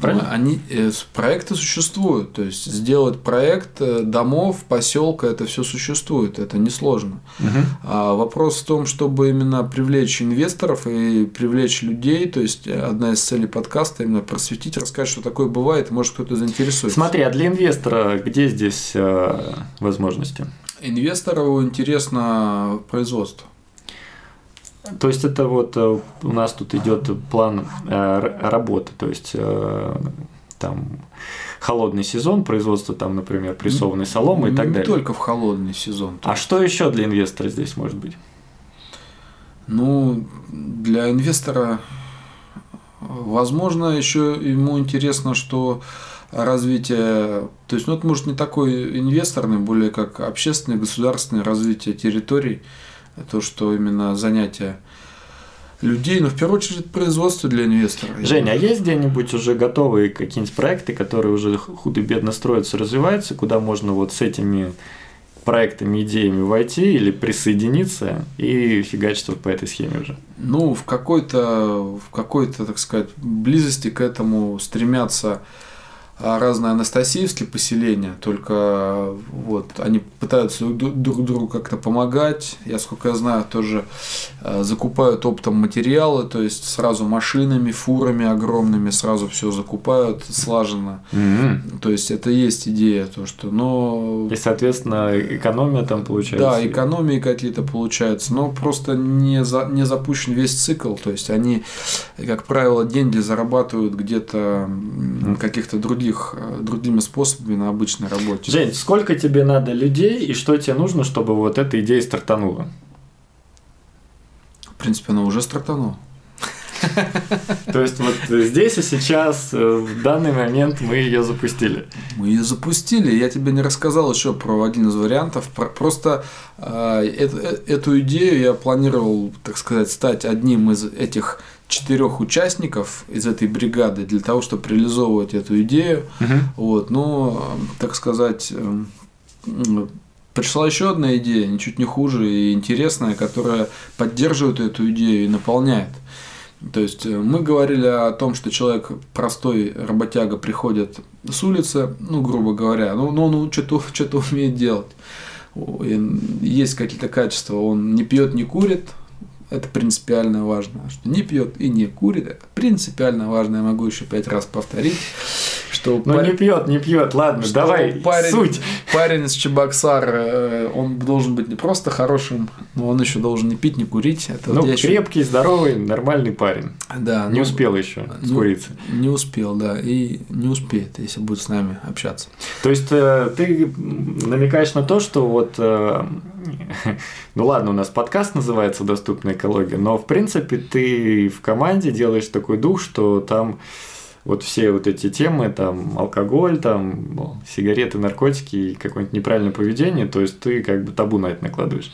Правильно? Они, э, проекты существуют. То есть сделать проект э, домов, поселка, это все существует, это несложно. Угу. А вопрос в том, чтобы именно привлечь инвесторов и привлечь людей. То есть одна из целей подкаста именно просветить, рассказать, что такое бывает, может кто-то заинтересуется. Смотри, а для инвестора где здесь э, возможности? Инвестору интересно производство. То есть это вот э, у нас тут идет план э, работы, то есть э, там холодный сезон, производство там, например, прессованной соломы и так не далее. Не только в холодный сезон. А что еще для инвестора здесь может быть? Ну, для инвестора, возможно, еще ему интересно, что развитие, то есть, ну, это может не такой инвесторный, более как общественное, государственное развитие территорий, то, что именно занятие людей, но в первую очередь производство для инвестора. Женя, а есть где-нибудь уже готовые какие-нибудь проекты, которые уже худо-бедно строятся, развиваются, куда можно вот с этими проектами, идеями войти или присоединиться и фигачить вот по этой схеме уже? Ну, в какой-то, в какой-то, так сказать, близости к этому стремятся разные анастасиевские поселения, только вот они пытаются друг другу как-то помогать. Я, сколько я знаю, тоже а, закупают оптом материалы, то есть сразу машинами, фурами огромными сразу все закупают слаженно. Mm-hmm. То есть это есть идея, то что, но и соответственно экономия там получается. Да, экономии какие-то получаются, но просто не за, не запущен весь цикл, то есть они, как правило, деньги зарабатывают где-то mm-hmm. каких-то других других, э, другими способами на обычной работе. Жень, сколько тебе надо людей и что тебе нужно, чтобы вот эта идея стартанула? В принципе, она уже стартанула. То есть вот здесь и сейчас, э, в данный момент мы ее запустили. Мы ее запустили. Я тебе не рассказал еще про один из вариантов. Просто э, э, эту идею я планировал, так сказать, стать одним из этих четырех участников из этой бригады для того, чтобы реализовывать эту идею. Угу. Вот, но, так сказать, пришла еще одна идея, ничуть не хуже и интересная, которая поддерживает эту идею и наполняет. То есть э, мы говорили о том, что человек простой работяга приходит с улицы, ну, грубо говоря, ну, ну он что-то что умеет делать. Есть какие-то качества, он не пьет, не курит, это принципиально важно. Что не пьет и не курит, это принципиально важно. Я могу еще пять раз повторить. Что ну пар... не пьет, не пьет, ладно, что давай, парень, суть. Парень из Чебоксар, э, он должен быть не просто хорошим, но он еще должен не пить, не курить. Это ну, вот крепкий, еще... здоровый, нормальный парень. Да. Не ну, успел еще ну, скуриться. Не успел, да, и не успеет, если будет с нами общаться. То есть э, ты намекаешь на то, что вот э, ну ладно, у нас подкаст называется «Доступная экология», но в принципе ты в команде делаешь такой дух, что там вот все вот эти темы, там, алкоголь, там, ну, сигареты, наркотики и какое-нибудь неправильное поведение, то есть ты как бы табу на это накладываешь.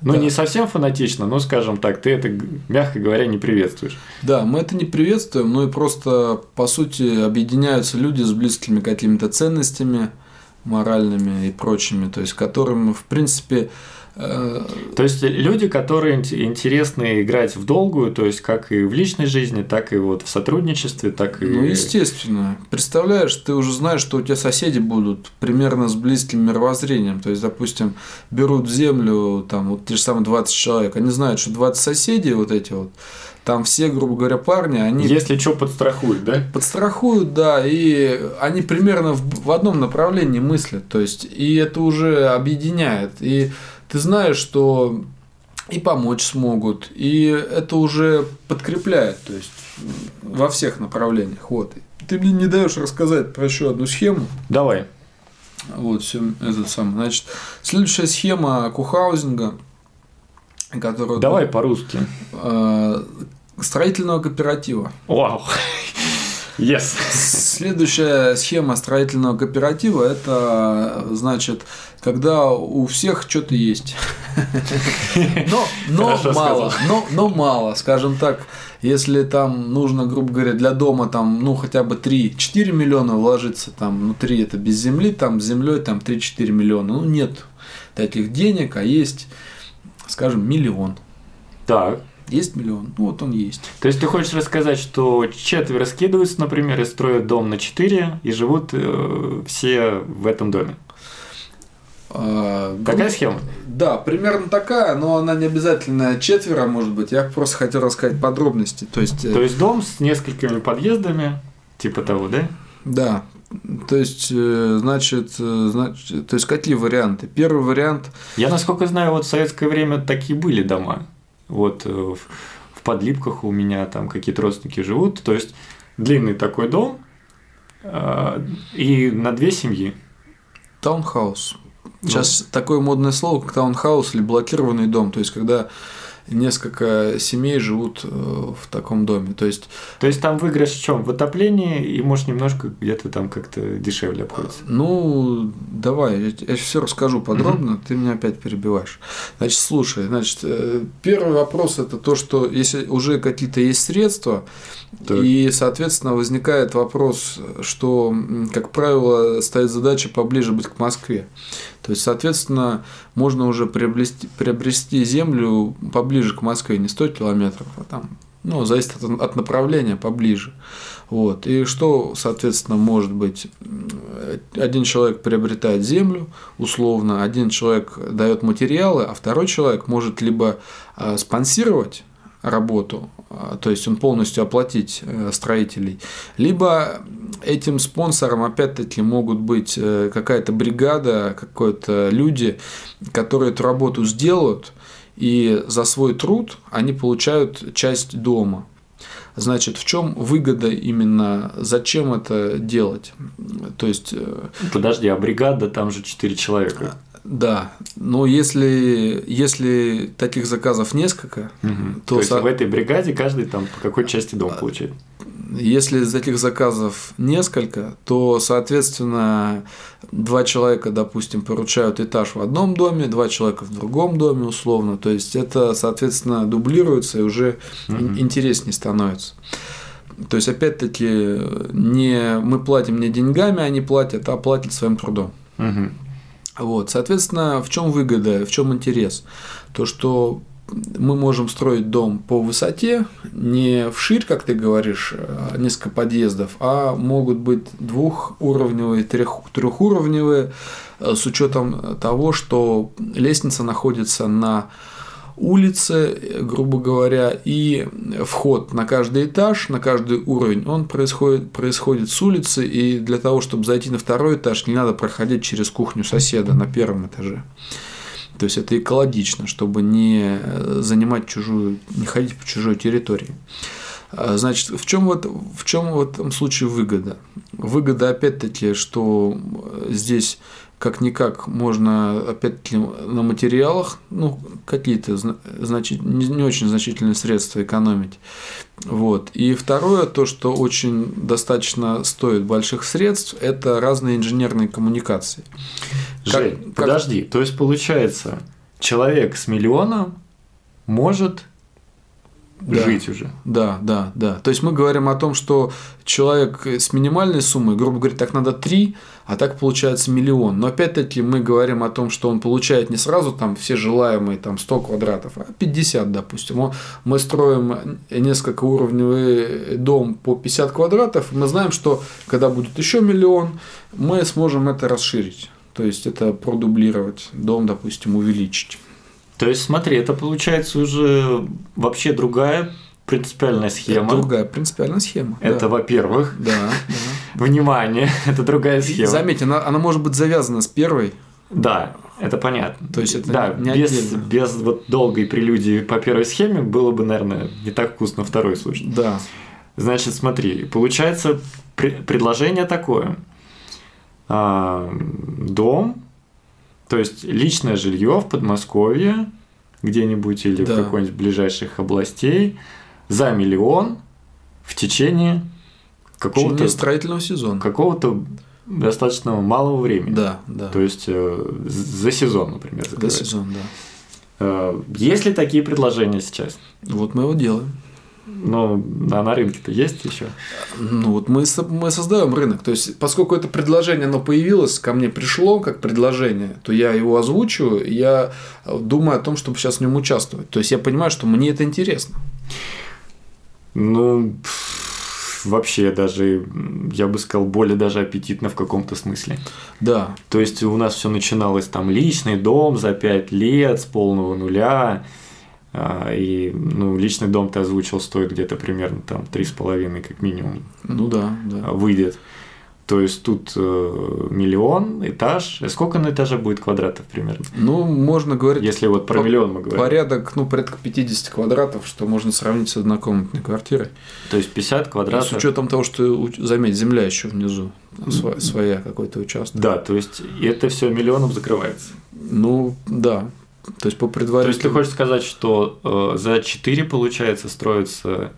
Ну, да. не совсем фанатично, но, скажем так, ты это, мягко говоря, не приветствуешь. Да, мы это не приветствуем, но и просто, по сути, объединяются люди с близкими какими-то ценностями моральными и прочими, то есть которым, в принципе, то есть люди, которые интересны играть в долгую, то есть как и в личной жизни, так и вот в сотрудничестве, так и... Ну, естественно. Представляешь, ты уже знаешь, что у тебя соседи будут примерно с близким мировоззрением. То есть, допустим, берут землю, там, вот те же самые 20 человек, они знают, что 20 соседей вот эти вот, там все, грубо говоря, парни, они... Если что, подстрахуют, да? Подстрахуют, да, и они примерно в, в одном направлении мыслят, то есть, и это уже объединяет. И ты знаешь, что и помочь смогут, и это уже подкрепляет, то есть во всех направлениях. Вот. Ты мне не даешь рассказать про еще одну схему. Давай. Вот, все этот сам. Значит, следующая схема кухаузинга, которую. Давай по-русски. Э, строительного кооператива. Вау. Yes. Следующая схема строительного кооператива это значит, когда у всех что-то есть. Но, но мало, но, но мало, скажем так, если там нужно, грубо говоря, для дома там, ну, хотя бы 3-4 миллиона вложиться, там, ну, 3 это без земли, там, с землей там 3-4 миллиона, ну, нет таких денег, а есть, скажем, миллион. Так. Есть миллион, ну вот он есть. То есть ты хочешь рассказать, что четверо скидываются, например, и строят дом на четыре, и живут э, все в этом доме? А, такая схема? Да, примерно такая, но она не обязательно четверо, может быть. Я просто хотел рассказать подробности. То есть, э, То есть дом с несколькими подъездами, типа того, да? Да. То есть, э, значит, э, значит, то есть какие варианты? Первый вариант. Я насколько знаю, вот в советское время такие были дома. Вот в, в подлипках у меня там какие-то родственники живут. То есть длинный такой дом и на две семьи. Таунхаус. Сейчас ну. такое модное слово, как таунхаус или блокированный дом. То есть, когда несколько семей живут э, в таком доме. То есть, то есть там выигрыш в чем? В отоплении и может немножко где-то там как-то дешевле обходится. Ну, давай, я, я все расскажу подробно, угу. ты меня опять перебиваешь. Значит, слушай, значит, э, первый вопрос это то, что если уже какие-то есть средства, так. и, соответственно, возникает вопрос, что, как правило, стоит задача поближе быть к Москве. То есть, соответственно, можно уже приобрести, приобрести землю поближе к Москве, не 100 километров, а там, ну, зависит от, от направления поближе. Вот. И что, соответственно, может быть? Один человек приобретает землю, условно, один человек дает материалы, а второй человек может либо а, спонсировать работу, а, то есть он полностью оплатить э, строителей, либо этим спонсором опять-таки могут быть э, какая-то бригада, какой-то люди, которые эту работу сделают, и за свой труд они получают часть дома. Значит, в чем выгода именно, зачем это делать? То есть... Э, Подожди, а бригада там же 4 человека. Да, но если, если таких заказов несколько, угу. то, то есть со... в этой бригаде каждый там по какой части дома получает? Если таких заказов несколько, то, соответственно, два человека, допустим, поручают этаж в одном доме, два человека в другом доме, условно. То есть это, соответственно, дублируется и уже угу. интереснее становится. То есть, опять-таки, не мы платим не деньгами, они платят, а платят своим трудом. Угу. Вот, соответственно, в чем выгода, в чем интерес? То, что мы можем строить дом по высоте, не вширь, как ты говоришь, а несколько подъездов, а могут быть двухуровневые, трех, трехуровневые, э, с учетом того, что лестница находится на улице, грубо говоря, и вход на каждый этаж, на каждый уровень, он происходит, происходит с улицы, и для того, чтобы зайти на второй этаж, не надо проходить через кухню соседа на первом этаже. То есть это экологично, чтобы не занимать чужую, не ходить по чужой территории. А, значит, в чем, вот, в чем в этом случае выгода? Выгода, опять-таки, что здесь как-никак можно, опять-таки, на материалах, ну, какие-то значит, не очень значительные средства экономить. Вот. И второе, то, что очень достаточно стоит больших средств, это разные инженерные коммуникации. Жень, как, подожди, то есть получается, человек с миллионом может да, жить уже. Да, да, да. То есть мы говорим о том, что человек с минимальной суммой, грубо говоря, так надо 3, а так получается миллион. Но опять-таки мы говорим о том, что он получает не сразу там все желаемые там 100 квадратов, а 50, допустим. Мы строим несколько уровневый дом по 50 квадратов, мы знаем, что когда будет еще миллион, мы сможем это расширить. То есть это продублировать дом, допустим, увеличить. То есть, смотри, это получается уже вообще другая принципиальная схема. Это другая принципиальная схема. Это, да. во-первых. Да, да. Внимание, это другая схема. Заметь, она, она может быть завязана с первой. Да, это понятно. То есть это да, не без, отдельно. без вот долгой прелюдии по первой схеме было бы, наверное, не так вкусно второй случай. Да. Значит, смотри, получается предложение такое. А, дом то есть личное жилье в Подмосковье где-нибудь или да. в какой-нибудь ближайших областей за миллион в течение какого-то строительного сезона. Какого-то достаточно малого времени. Да, да. То есть э, за сезон, например. За сезон, да. Э, есть ли такие предложения сейчас? Вот мы его делаем. Ну, а на рынке-то есть еще? Ну, вот мы, мы создаем рынок. То есть, поскольку это предложение, оно появилось, ко мне пришло как предложение, то я его озвучиваю, я думаю о том, чтобы сейчас в нем участвовать. То есть, я понимаю, что мне это интересно. Ну, вообще даже, я бы сказал, более даже аппетитно в каком-то смысле. Да. То есть, у нас все начиналось там личный дом за пять лет с полного нуля и ну, личный дом ты озвучил, стоит где-то примерно там три с половиной как минимум. Ну да, да. Выйдет. То есть тут э, миллион, этаж. Сколько на этаже будет квадратов примерно? Ну, можно говорить. Если вот про миллион мы говорим. Порядок, ну, порядка 50 квадратов, что можно сравнить с однокомнатной квартирой. То есть 50 квадратов. И с учетом того, что, заметь, земля еще внизу, своя какой-то участок. Да, то есть это все миллионом закрывается. Ну, да. То есть по предварительному. То есть ты хочешь сказать, что э, за 4 получается строится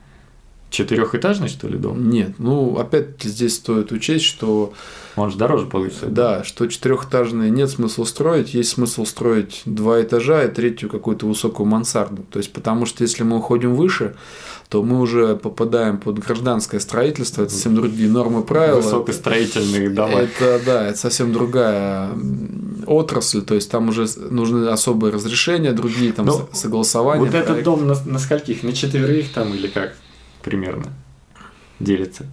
четырехэтажный, что ли, дом? Нет, ну опять здесь стоит учесть, что он же дороже получится. Да, что четырехэтажный нет смысла строить, есть смысл строить два этажа и третью какую-то высокую мансарду. То есть, потому что если мы уходим выше, то мы уже попадаем под гражданское строительство, это совсем другие нормы правила. Высокостроительные дома. Это, да, это совсем другая отрасль, то есть там уже нужны особые разрешения, другие там Но ну, согласования. Вот проект. этот дом на, на скольких? На четверых там или как примерно делится?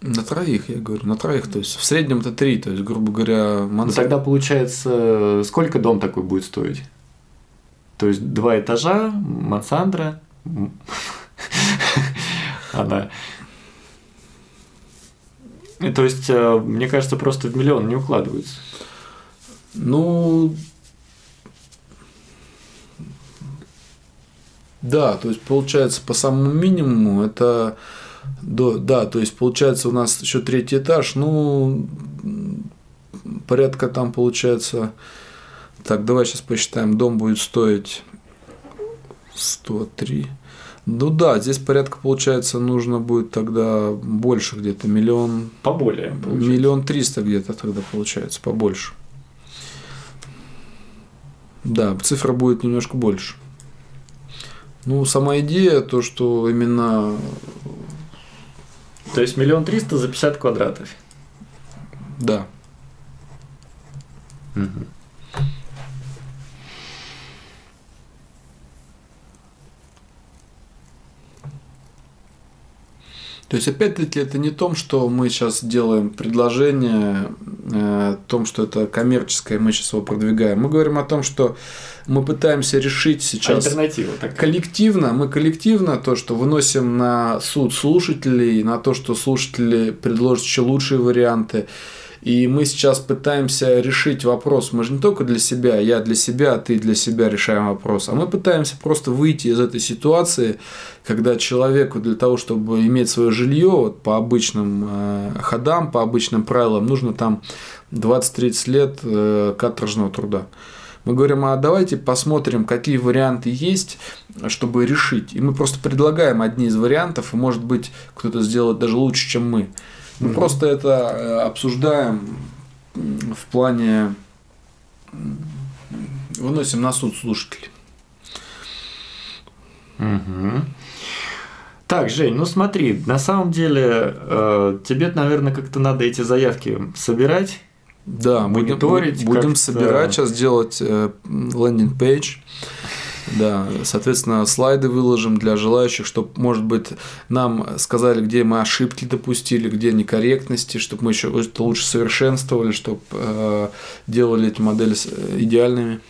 На троих, я говорю, на троих, то есть в среднем это три, то есть, грубо говоря, мансард. Ну, тогда получается, сколько дом такой будет стоить? То есть два этажа, мансандра, она... То есть, э, мне кажется, просто в миллион не укладывается. Ну, да, то есть получается по самому минимуму это да, да, то есть получается у нас еще третий этаж, ну порядка там получается, так давай сейчас посчитаем, дом будет стоить 103. Ну да, здесь порядка получается нужно будет тогда больше где-то миллион. Поболее. Получается. Миллион триста где-то тогда получается побольше. Да, цифра будет немножко больше. Ну, сама идея, то, что именно... То есть миллион триста за 50 квадратов? Да. Угу. То есть, опять-таки, это не том, что мы сейчас делаем предложение, э, о том, что это коммерческое, мы сейчас его продвигаем. Мы говорим о том, что мы пытаемся решить сейчас Альтернатива такая. коллективно, мы коллективно то, что выносим на суд слушателей, на то, что слушатели предложат еще лучшие варианты. И мы сейчас пытаемся решить вопрос. Мы же не только для себя, я для себя, ты для себя решаем вопрос, а мы пытаемся просто выйти из этой ситуации, когда человеку для того, чтобы иметь свое жилье вот, по обычным э, ходам, по обычным правилам, нужно там 20-30 лет э, каторжного труда. Мы говорим, а давайте посмотрим, какие варианты есть, чтобы решить. И мы просто предлагаем одни из вариантов, и может быть кто-то сделает даже лучше, чем мы. Мы mm-hmm. просто это э, обсуждаем в плане выносим на суд слушателей. Угу. Так, Жень, ну смотри, на самом деле э, тебе, наверное, как-то надо эти заявки собирать. Да, мониторить. Будем, будем собирать, сейчас делать э, лендинг-пейдж. Да, соответственно, слайды выложим для желающих, чтобы, может быть, нам сказали, где мы ошибки допустили, где некорректности, чтобы мы еще лучше совершенствовали, чтобы э, делали эти модели э, идеальными.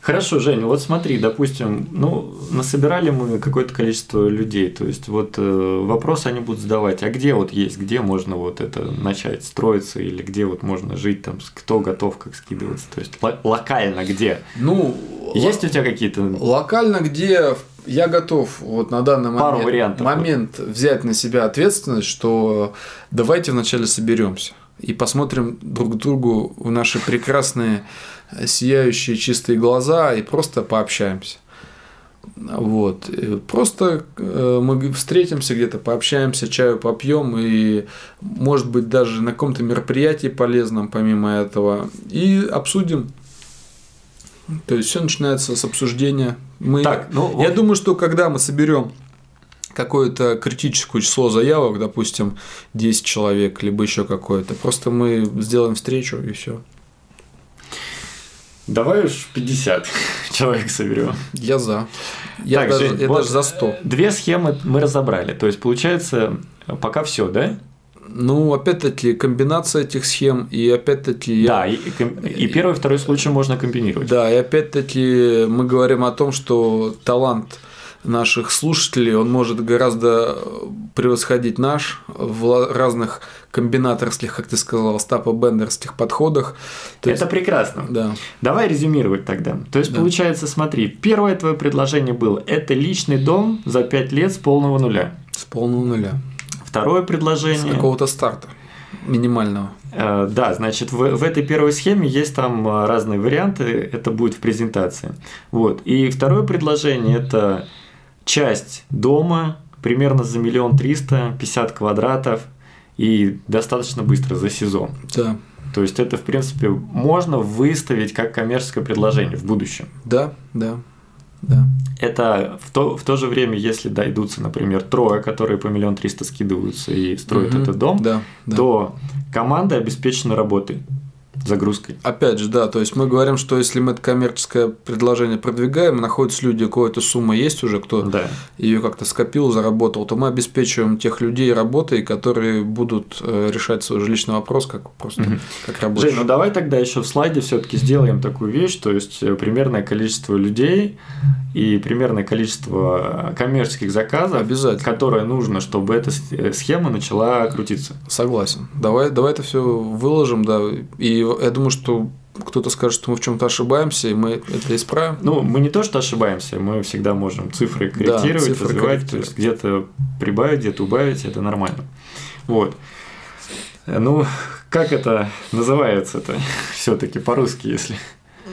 Хорошо, Женя, вот смотри, допустим, ну, насобирали мы какое-то количество людей, то есть вот э, вопрос они будут задавать, а где вот есть, где можно вот это начать строиться, или где вот можно жить, там, кто готов как скидываться, то есть локально где? Ну, есть у тебя какие-то... Локально где я готов вот на данный Пару момент, вариантов. момент взять на себя ответственность, что давайте вначале соберемся и посмотрим друг другу в наши прекрасные сияющие чистые глаза и просто пообщаемся. Вот. Просто э, мы встретимся где-то, пообщаемся, чаю попьем и, может быть, даже на каком-то мероприятии полезном, помимо этого, и обсудим. То есть все начинается с обсуждения. Мы... Так, ну, Я вот... думаю, что когда мы соберем какое-то критическое число заявок, допустим, 10 человек, либо еще какое-то, просто мы сделаем встречу и все. Давай уж 50 человек соберем. Я за. Я, так, даже, Жень, я вот даже за 100. Две схемы мы разобрали. То есть, получается, пока все, да? Ну, опять-таки, комбинация этих схем, и опять-таки... Да, и, и первый, и второй случай можно комбинировать. Да, и опять-таки мы говорим о том, что талант наших слушателей, он может гораздо превосходить наш в разных комбинаторских, как ты сказал, стапа-бендерских подходах. То Это есть... прекрасно. Да. Давай резюмировать тогда. То есть, да. получается, смотри, первое твое предложение было – это личный дом за 5 лет с полного нуля. С полного нуля. Второе предложение… С какого-то старта минимального. Э, да, значит, в, в этой первой схеме есть там э, разные варианты, это будет в презентации. Вот. И второе предложение – это часть дома примерно за миллион триста, пятьдесят квадратов и достаточно быстро за сезон. Да. То есть это, в принципе, можно выставить как коммерческое предложение в будущем. Да, да. Да. Это в то, в то же время, если дойдутся, например, трое, которые по миллион триста скидываются и строят угу. этот дом, да, да. то команда обеспечена работой загрузкой. Опять же, да, то есть мы говорим, что если мы это коммерческое предложение продвигаем, находятся люди, у кого эта сумма есть уже, кто да. ее как-то скопил, заработал, то мы обеспечиваем тех людей работой, которые будут э, решать свой жилищный вопрос как просто угу. как рабочий. Жень, ну давай тогда еще в слайде все-таки сделаем такую вещь, то есть э, примерное количество людей и примерное количество коммерческих заказов, Обязательно. которое нужно, чтобы эта э, схема начала крутиться. Согласен. Давай, давай это все выложим, да, и я думаю, что кто-то скажет, что мы в чем-то ошибаемся, и мы это исправим. Ну, мы не то, что ошибаемся, мы всегда можем цифры корректировать, да, цифры развивать, то есть где-то прибавить, где-то убавить, это нормально. Вот. Ну, как это называется-то все-таки по-русски, если?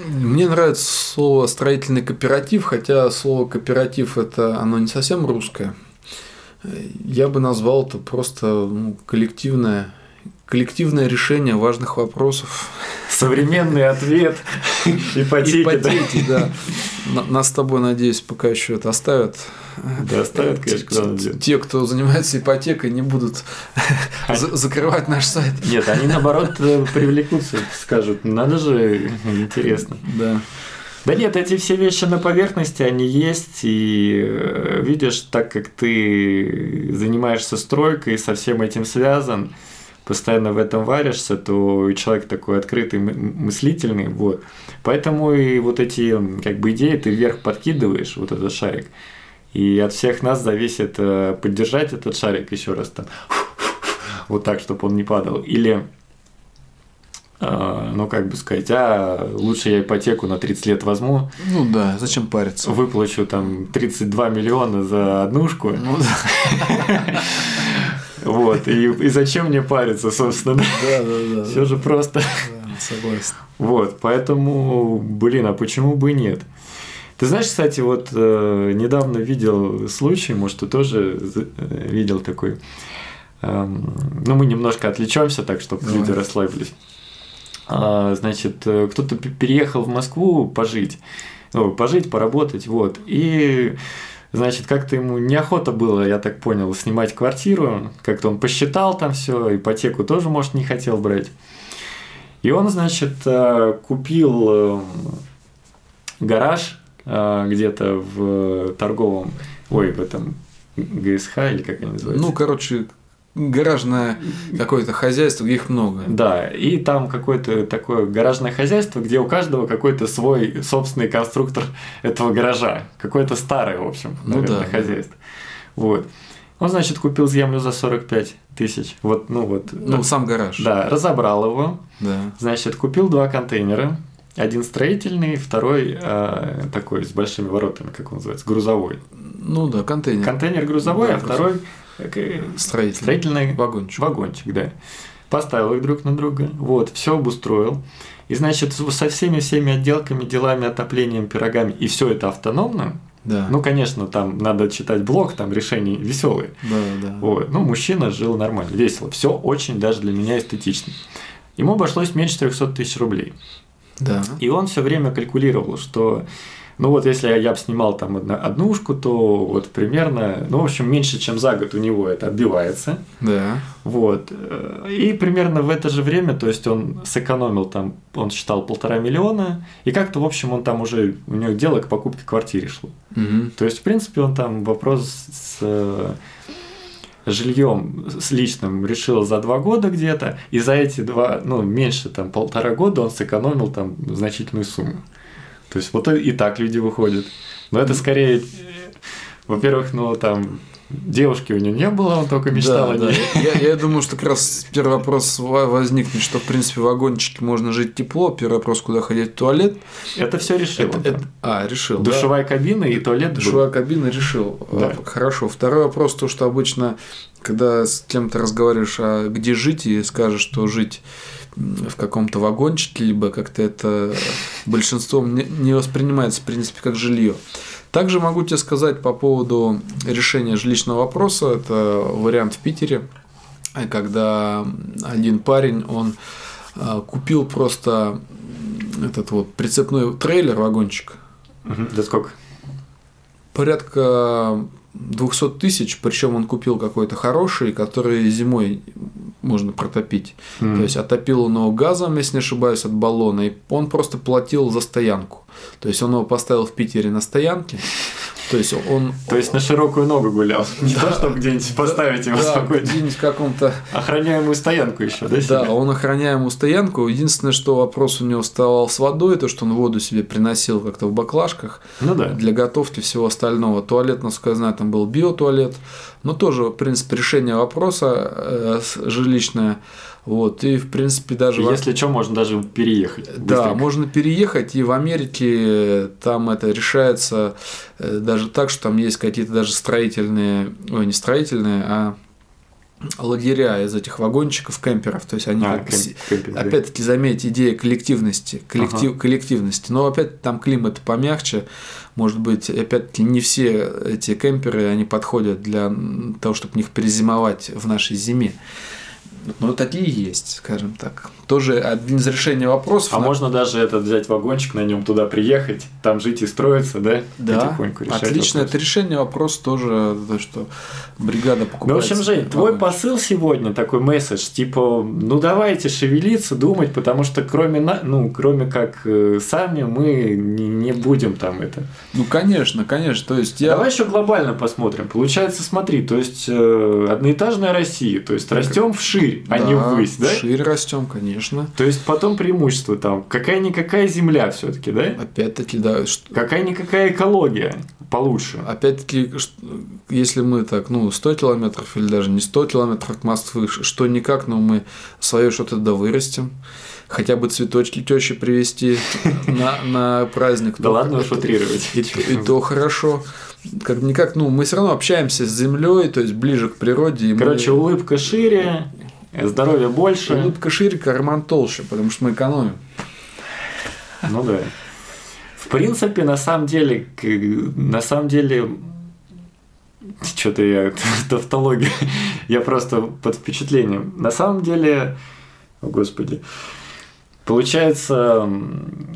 Мне нравится слово строительный кооператив, хотя слово кооператив это оно не совсем русское. Я бы назвал это просто ну, коллективное коллективное решение важных вопросов. Современный ответ ипотеки. Ипотеки, да. Нас с тобой, надеюсь, пока еще это оставят. Да, оставят, конечно, Те, кто занимается ипотекой, не будут закрывать наш сайт. Нет, они наоборот э, привлекутся, скажут, надо же, интересно. Да. Да нет, эти все вещи на поверхности, они есть, и э, видишь, так как ты занимаешься стройкой и со всем этим связан, постоянно в этом варишься, то человек такой открытый, мыслительный, вот. Поэтому и вот эти как бы идеи ты вверх подкидываешь, вот этот шарик. И от всех нас зависит э, поддержать этот шарик еще раз там, вот так, чтобы он не падал. Или а, ну, как бы сказать, а лучше я ипотеку на 30 лет возьму. Ну да, зачем париться? Выплачу там 32 миллиона за однушку. Ну да. Вот, и, и зачем мне париться, собственно. Да, да, да. Все же просто. Да, согласен. Вот, поэтому, блин, а почему бы и нет? Ты знаешь, кстати, вот э, недавно видел случай, может, ты тоже э, видел такой. Э, ну, мы немножко отвлечемся, так, чтобы Давай. люди расслабились. А, значит, э, кто-то переехал в Москву пожить, ну, пожить, поработать, вот, и Значит, как-то ему неохота было, я так понял, снимать квартиру. Как-то он посчитал там все, ипотеку тоже, может, не хотел брать. И он, значит, э, купил э, гараж где-то в торговом, ой, в этом ГСХ или как они называются? Ну, короче, гаражное какое-то хозяйство, их много. Да, и там какое-то такое гаражное хозяйство, где у каждого какой-то свой собственный конструктор этого гаража. Какое-то старое, в общем, ну, наверное, да, хозяйство. Вот. Он, значит, купил землю за 45 тысяч. Вот, ну вот. Ну, сам гараж. Да, разобрал его. Да. Значит, купил два контейнера. Один строительный, второй э, такой с большими воротами, как он называется, грузовой. Ну да, контейнер. Контейнер грузовой, да, а второй Строительный. Строительный вагончик. Вагончик, да. Поставил их друг на друга. Вот, все обустроил. И значит, со всеми всеми отделками, делами, отоплением, пирогами, и все это автономно. Да. Ну, конечно, там надо читать блог, там решения веселые. Да, да. Вот. Ну, мужчина жил нормально, весело. Все очень даже для меня эстетично. Ему обошлось меньше 300 тысяч рублей. Да. И он все время калькулировал, что ну вот если я, я бы снимал там одну, однушку, то вот примерно, ну в общем меньше, чем за год у него это отбивается. Да. Вот. И примерно в это же время, то есть он сэкономил там, он считал полтора миллиона, и как-то, в общем, он там уже, у него дело к покупке квартиры шло. Угу. То есть, в принципе, он там вопрос с э, жильем с личным решил за два года где-то, и за эти два, ну, меньше там полтора года он сэкономил там значительную сумму. То есть вот и так люди выходят. Но это скорее, во-первых, ну там девушки у него не было, он только мечтал да, о ней. Да. Я, я думаю, что как раз первый вопрос возникнет, что в принципе в вагончике можно жить тепло. Первый вопрос, куда ходить в туалет. Это все решил. Это, это, а, решил. Душевая да. кабина и туалет. Душевая был. кабина решил. Да. Хорошо. Второй вопрос, то, что обычно, когда с кем-то разговариваешь, а где жить, и скажешь, что жить в каком-то вагончике, либо как-то это большинством не воспринимается, в принципе, как жилье. Также могу тебе сказать по поводу решения жилищного вопроса. Это вариант в Питере, когда один парень, он а, купил просто этот вот прицепной трейлер, вагончик. Да сколько? Порядка 200 тысяч, причем он купил какой-то хороший, который зимой можно протопить. Mm. То есть отопил он его газом, если не ошибаюсь, от баллона, и он просто платил за стоянку. То есть он его поставил в Питере на стоянке. То есть он. То есть на широкую ногу гулял. Не то, чтобы где-нибудь поставить его спокойно. Где-нибудь каком-то. Охраняемую стоянку еще, да? Да, он охраняемую стоянку. Единственное, что вопрос у него вставал с водой, то, что он воду себе приносил как-то в баклажках. Ну да. Для готовки всего остального. Туалет, насколько я знаю, там был биотуалет. Но тоже, в принципе, решение вопроса э, жилищное вот, и в принципе даже... Если что, можно даже переехать. Быстренько. Да, можно переехать, и в Америке там это решается э, даже так, что там есть какие-то даже строительные, ой, не строительные, а лагеря из этих вагончиков, кемперов. То есть они, а, как, кемпинг, опять-таки, заметьте, идея коллективности, коллектив, ага. коллективности. Но опять там климат помягче. Может быть, опять-таки, не все эти кемперы, они подходят для того, чтобы в них перезимовать в нашей зиме. Ну, такие есть, скажем так. Тоже один из решений вопросов. А на- можно даже этот взять вагончик, на нем туда приехать, там жить и строиться, да? Да, Потихоньку решать отлично. вопрос. Это решение вопрос тоже, то, что бригада Ну, покупает. в общем, Жень, твой посыл сегодня такой месседж, типа, ну давайте шевелиться, думать, потому что кроме, на, ну, кроме как э, сами мы не, не будем там это. Ну, конечно, конечно. То есть я... Давай еще глобально посмотрим. Получается, смотри, то есть э, одноэтажная Россия, то есть растем вширь, а не Да, ввысь, да? Шире растем, конечно. То есть потом преимущество там, какая-никакая земля все-таки, да? Опять-таки, да. что- Какая-никакая экология получше. Опять-таки, если мы так, ну, 100 километров или даже не 100 километров от Москвы, что никак, но мы свое что-то да вырастим. Хотя бы цветочки тещи привезти на, на праздник. Да ладно уж утрировать. И, то- и то хорошо. Как никак, ну, мы все равно общаемся с землей, то есть ближе к природе. и мы- Короче, улыбка шире, здоровья больше. улыбка шире, карман толще, потому что мы экономим. Ну да. В принципе, на самом деле, на самом деле, что-то я тавтология, я просто под впечатлением. На самом деле, о господи, получается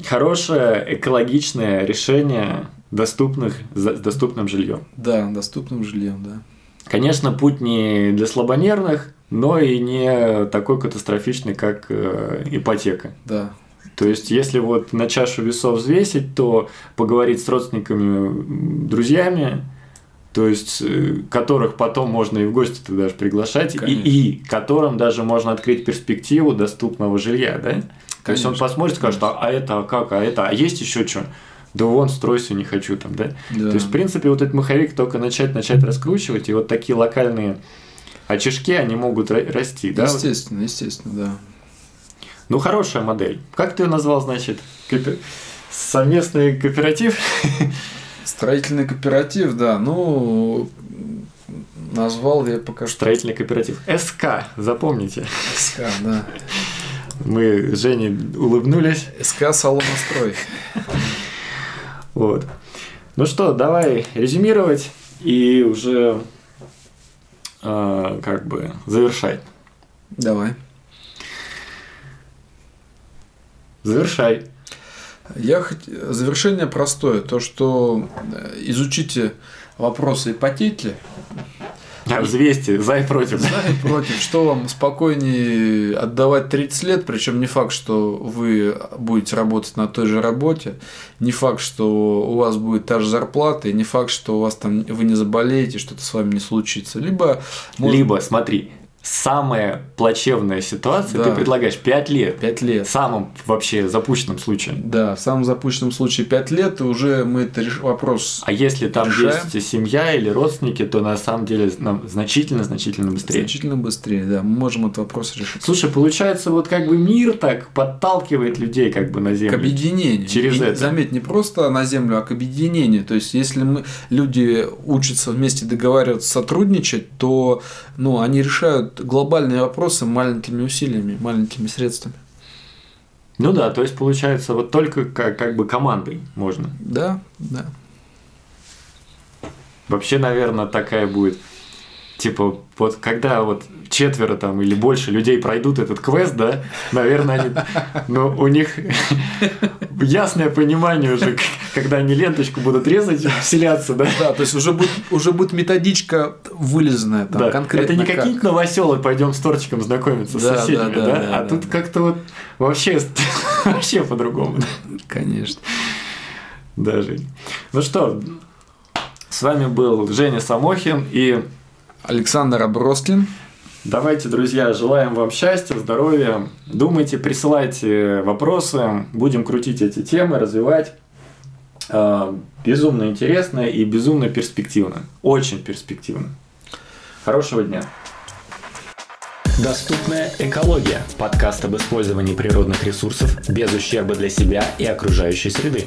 хорошее экологичное решение доступных доступным жильем. Да, доступным жильем, да. Конечно, путь не для слабонервных, но и не такой катастрофичный, как э, ипотека. Да. То есть, если вот на чашу весов взвесить, то поговорить с родственниками, друзьями, то есть, э, которых потом можно и в гости -то даже приглашать, и, Конечно. и которым даже можно открыть перспективу доступного жилья, да? То есть он Конечно, посмотрит, скажет, а, а это а как, а это, а есть еще что? Да вон, стройся, не хочу там, да? Да. То есть, в принципе, вот этот маховик только начать, начать раскручивать, и вот такие локальные очишки, они могут ра- расти, да? Естественно, естественно, да. Ну, хорошая модель. Как ты ее назвал, значит? Коопе- Совместный кооператив? Строительный кооператив, да. Ну, назвал я пока что Строительный кооператив. СК, запомните. СК, да. Мы с Женей улыбнулись. СК Соломострой. Вот. Ну что, давай резюмировать и уже а, как бы завершать. Давай. Завершай. Я хот... Завершение простое. То, что э, изучите вопросы ипотеки, Взвесьте, за и против. За и против. Что вам спокойнее отдавать 30 лет, причем не факт, что вы будете работать на той же работе, не факт, что у вас будет та же зарплата, и не факт, что у вас там вы не заболеете, что-то с вами не случится. Либо, может, Либо, смотри, самая плачевная ситуация, Да. ты предлагаешь 5 лет. 5 лет. В самом вообще запущенном случае. Да, в самом запущенном случае 5 лет, и уже мы это реш- вопрос А если там Решаем. есть семья или родственники, то на самом деле нам значительно-значительно быстрее. значительно быстрее, да, мы можем этот вопрос решить. Слушай, получается, вот как бы мир так подталкивает людей как бы на К землю. объединению. Через И, это. Заметь, не просто на землю, а к объединению. То есть, если мы, люди учатся вместе договариваться, сотрудничать, то ну, они решают глобальные вопросы маленькими усилиями, маленькими средствами. Ну да, то есть получается вот только как, как бы командой можно. Да, да. Вообще, наверное, такая будет. Типа, вот когда вот четверо там или больше людей пройдут этот квест, да, наверное, они, ну, у них ясное понимание уже, когда они ленточку будут резать, вселяться, да. Да, то есть уже будет, уже будет методичка вылизанная там Да, конкретно. это не как. какие-то новоселы, пойдем с торчиком знакомиться с Да, соседями, да, да, да, да, а да, тут да. как-то вот вообще, вообще по-другому. Конечно. Даже. Ну что, с вами был Женя Самохин и Александр Аброскин. давайте, друзья, желаем вам счастья, здоровья. Думайте, присылайте вопросы, будем крутить эти темы, развивать. А, Безумно интересно и безумно перспективно. Очень перспективно. Хорошего дня. Доступная экология. Подкаст об использовании природных ресурсов без ущерба для себя и окружающей среды.